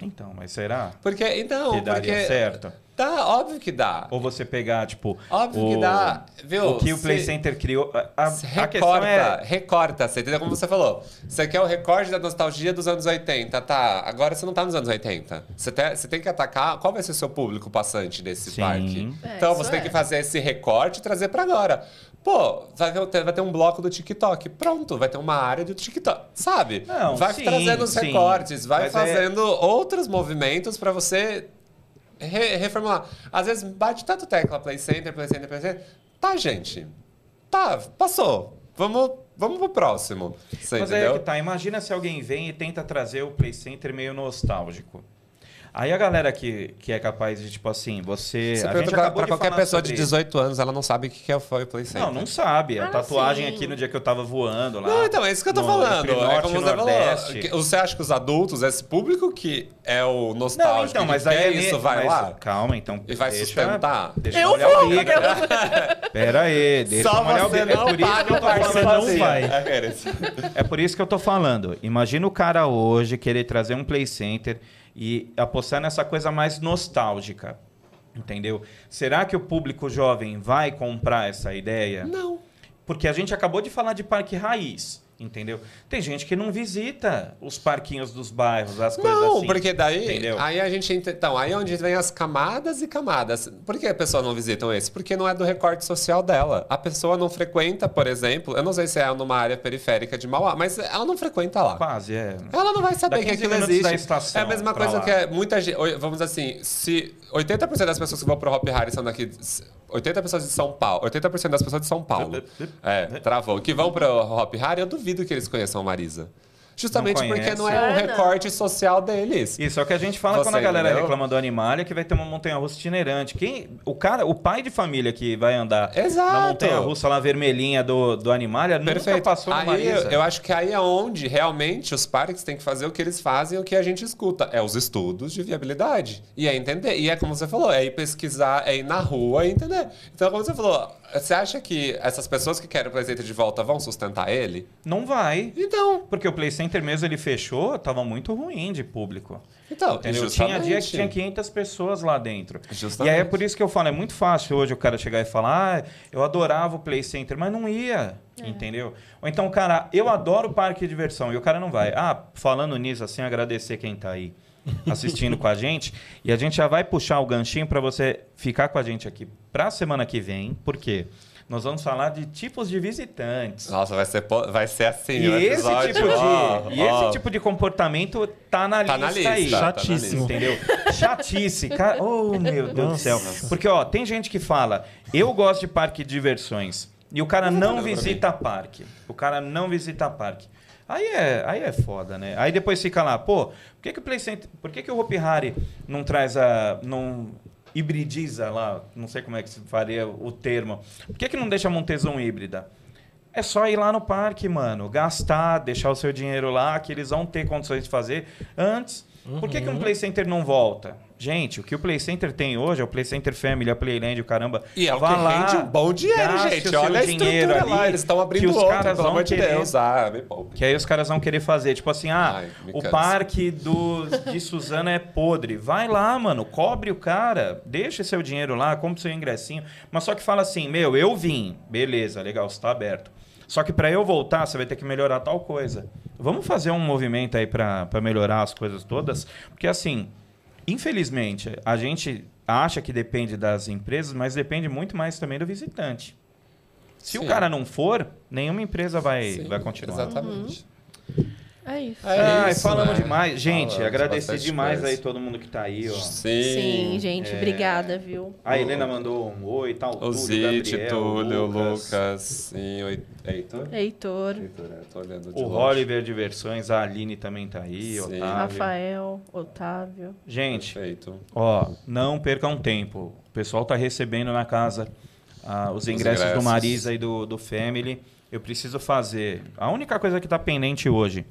Então, mas será Porque, então, que daria porque... certo? Dá, óbvio que dá. Ou você pegar, tipo. Óbvio o, que dá. Viu? O que o Play Center criou. A, a- questão recorta, é. recorta, você entendeu? Como você falou. Você quer o recorde da nostalgia dos anos 80, tá? Agora você não tá nos anos 80. Você, te- você tem que atacar. Qual vai ser o seu público passante desse Sim. parque? É, então você tem é. que fazer esse recorte e trazer pra agora. Pô, vai ter, vai ter um bloco do TikTok. Pronto, vai ter uma área do TikTok. Sabe? Não, vai sim, trazendo os sim. recortes, vai Mas é- fazendo outros movimentos pra você re- reformular. Às vezes bate tanto tecla Play Center, Play Center, Play Center. Tá, gente. Tá, passou. Vamos, vamos pro próximo. Você Mas aí entendeu? é que tá. Imagina se alguém vem e tenta trazer o Play Center meio nostálgico. Aí a galera que, que é capaz de, tipo assim, você. Você a pergunta gente pra, pra de qualquer falar pessoa de sobre- 18 anos, ela não sabe o que é foi o Play Center. Não, não sabe. A Ah, tatuagem sim. aqui no dia que eu tava voando lá. Não, então, é isso que eu tô no- falando. entre É Norte como você falou. Nordeste. Você acha que os adultos, esse público que é o Não, nostálgico, então, mas aí quer é isso, vai mas- lá? Calma, então. E vai deixa- sustentar? Deixa Eu molhar o vou, bico. <laughs> Pera aí, deixa Só eu você. É não por isso paga que eu o tô parque Você falando. não sozinho. vai. É. <laughs> É por isso que eu tô falando. Imagina o cara hoje querer trazer um Play Center e apostar nessa coisa mais nostálgica. Entendeu? Será que o público jovem vai comprar essa ideia? Não. Porque a gente acabou de falar de parque raiz. Entendeu? Tem gente que não visita os parquinhos dos bairros, as coisas Não, assim. porque daí Entendeu? aí a gente ent- então aí é onde vem as camadas e camadas. Por que a pessoa não visitam esse? Porque não é do recorte social dela. A pessoa não frequenta, por exemplo, eu não sei se é numa área periférica de Mauá, mas ela não frequenta lá. Quase, é. Ela não vai saber que 15 aquilo existe. da estação é a mesma coisa lá. que é muita gente. Vamos assim, se 80% das pessoas que vão pro Hop Harry são daqui. 80 pessoas de São Paulo. 80% das pessoas de São Paulo. É, travou. Que vão pro Hop Harry, eu duvido que eles conheçam a Marisa. Justamente Não porque não é o recorte social deles. Isso é o que a gente fala Você quando a galera entendeu? reclama do Animalia que vai ter uma montanha-russa itinerante. Quem, o cara, o pai de família que vai andar Exato. na montanha-russa lá vermelhinha do, do Animalia nunca Perfeito. passou aí, Marisa. eu, acho que aí é onde realmente os parques têm que fazer o que eles fazem e o que a gente escuta. É os estudos de viabilidade. E é entender. E é como você falou, é ir pesquisar, é ir na rua e entender. Então, como você falou, você acha que essas pessoas que querem o Play Center de volta vão sustentar ele? Não vai. Então. Porque o Play Center mesmo ele fechou, tava muito ruim de público. Então, Entendeu? Tinha dia que tinha 500 pessoas lá dentro. Justamente. E aí é por isso que eu falo, é muito fácil hoje o cara chegar e falar, ah, eu adorava o Play Center, mas não ia, entendeu? Ou então, cara, eu adoro parque de diversão e o cara não vai. Ah, falando nisso, assim, agradecer quem tá aí assistindo com a gente. E a gente já vai puxar o ganchinho para você ficar com a gente aqui pra semana que vem, por quê? Nós vamos falar de tipos de visitantes. Nossa, vai ser, vai ser assim E, o esse tipo, de, ó, e ó. esse tipo de comportamento tá na Tá na lista aí. lista, tá na Chatíssimo. lista. Entendeu? Chatice, cara. Oh, meu Deus do Nossa. céu. Porque, ó, tem gente que fala, eu gosto de parque de diversões. E o cara não pra visita parque. O cara não visita parque. Aí é, aí é foda, né? Aí depois fica lá, pô, por que, que o Play Center, por que, que o Hopi Hari não traz a. não hibridiza lá, não sei como é que se faria o termo. Por que, que não deixa a Montezum híbrida? É só ir lá no parque, mano, gastar, deixar o seu dinheiro lá, que eles vão ter condições de fazer antes. Por que, que um Play Center não volta? Gente, o que o Play Center tem hoje é o Play Center Family, a Playland, o caramba. E é o Vá que lá, rende um bom dinheiro, gente. Olha a dinheiro ali, lá. Eles estão que abrindo os outro, caras pelo vão querer. Deus. Ah. Que aí os caras vão querer fazer, tipo assim, ah, Ai, o cansa. parque do, de Suzana é podre. Vai lá, mano, cobre o cara, deixa seu dinheiro lá, compra seu ingressinho. Mas só que fala assim, meu, eu vim, beleza, legal, está aberto. Só que para eu voltar, você vai ter que melhorar tal coisa. Vamos fazer um movimento aí para melhorar as coisas todas, porque assim, infelizmente, a gente acha que depende das empresas, mas depende muito mais também do visitante. Se o Sim. cara não for, nenhuma empresa vai, Sim, vai continuar. Exatamente. É isso. É Ai, isso, falamos né? demais. Gente, Falamos agradecer demais coisa. aí todo mundo que tá aí, ó. Sim. Sim, gente, obrigada, viu? A Helena mandou um oi, tal, O Túlio, Gabriel, Túlio, Lucas, Lucas. Sim, o Heitor? Heitor, Heitor, é, tô olhando de O longe. Oliver Diversões, a Aline também tá aí, Sim. Otávio. Rafael, Otávio. Gente, Perfeito. ó, não percam tempo. O pessoal tá recebendo na casa ah, os, ingressos do ingressos. Marisa e do, do Family. Eu preciso fazer. A única coisa que tá pendente hoje.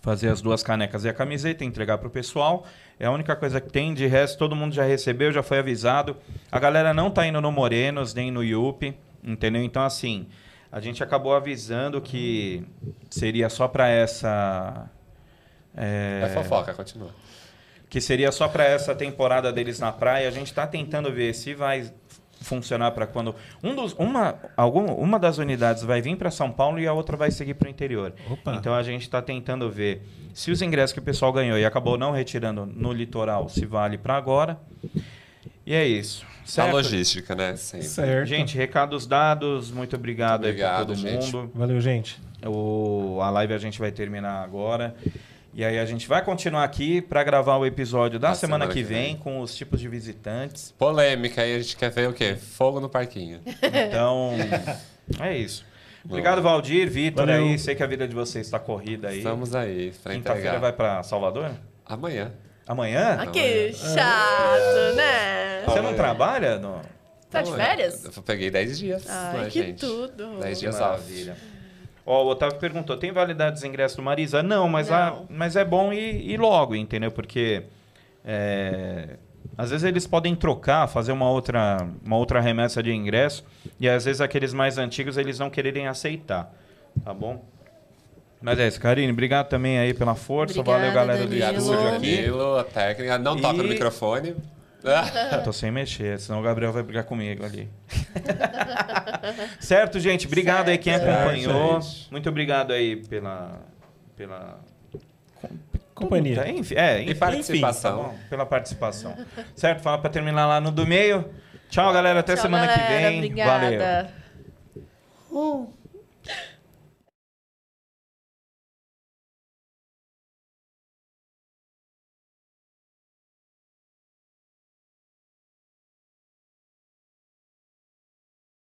Fazer as duas canecas e a camiseta, entregar pro pessoal. É a única coisa que tem. De resto, todo mundo já recebeu, já foi avisado. A galera não tá indo no Morenos, nem no Yupi, entendeu? Então, assim, a gente acabou avisando que seria só para essa... É fofoca, continua. que seria só para essa temporada deles na praia. A gente está tentando ver se vai funcionar para quando um dos, uma, algum, uma das unidades vai vir para São Paulo e a outra vai seguir para o interior. Opa. Então a gente está tentando ver se os ingressos que o pessoal ganhou e acabou não retirando no litoral se vale para agora. E é isso. A Certo? logística, né? Sempre. Certo. Gente, recados dados. Muito obrigado, aí Obrigado, para todo gente. mundo. Valeu, gente. O, a live a gente vai terminar agora. E aí a gente vai continuar aqui para gravar o episódio da Da semana, semana que que vem, vem. com os tipos de visitantes. Polêmica, aí a gente quer ver o quê? Fogo no parquinho. <laughs> Então, é isso. Obrigado, Valdir, Vitor aí. Sei que a vida de vocês está corrida aí. Estamos aí pra Quinta-feira vai para Salvador? Amanhã. Amanhã? Ah, que chato, né? Você não trabalha? No... Tá de Não, férias? Eu peguei 10 dias. Ai, né, que gente? tudo. 10 Que dias off. maravilha. Ó, o Otávio perguntou, tem validade dos ingressos do Marisa? Não, mas, a- Não. mas é bom ir, ir logo, entendeu? Porque é, às vezes eles podem trocar, fazer uma outra, uma outra remessa de ingresso, e às vezes aqueles mais antigos eles não quererem aceitar, tá bom? Mas é isso, Karine, obrigado também aí pela força, Obrigada, valeu galera do Obrigado, Danilo. estúdio seu aqui. Danilo, a técnica. Não toca no microfone. Eu tô sem mexer, senão o Gabriel vai brigar comigo ali. <laughs> certo, gente? Obrigado aí quem Certo. acompanhou. Certo, gente. Muito obrigado aí pela. pela Companhia. Enfim, é, enfim, E participação. tá bom, pela participação. certo? Fala pra terminar lá no do meio. Tchau, galera. Até Tchau, semana que galera. vem. Obrigada. Valeu.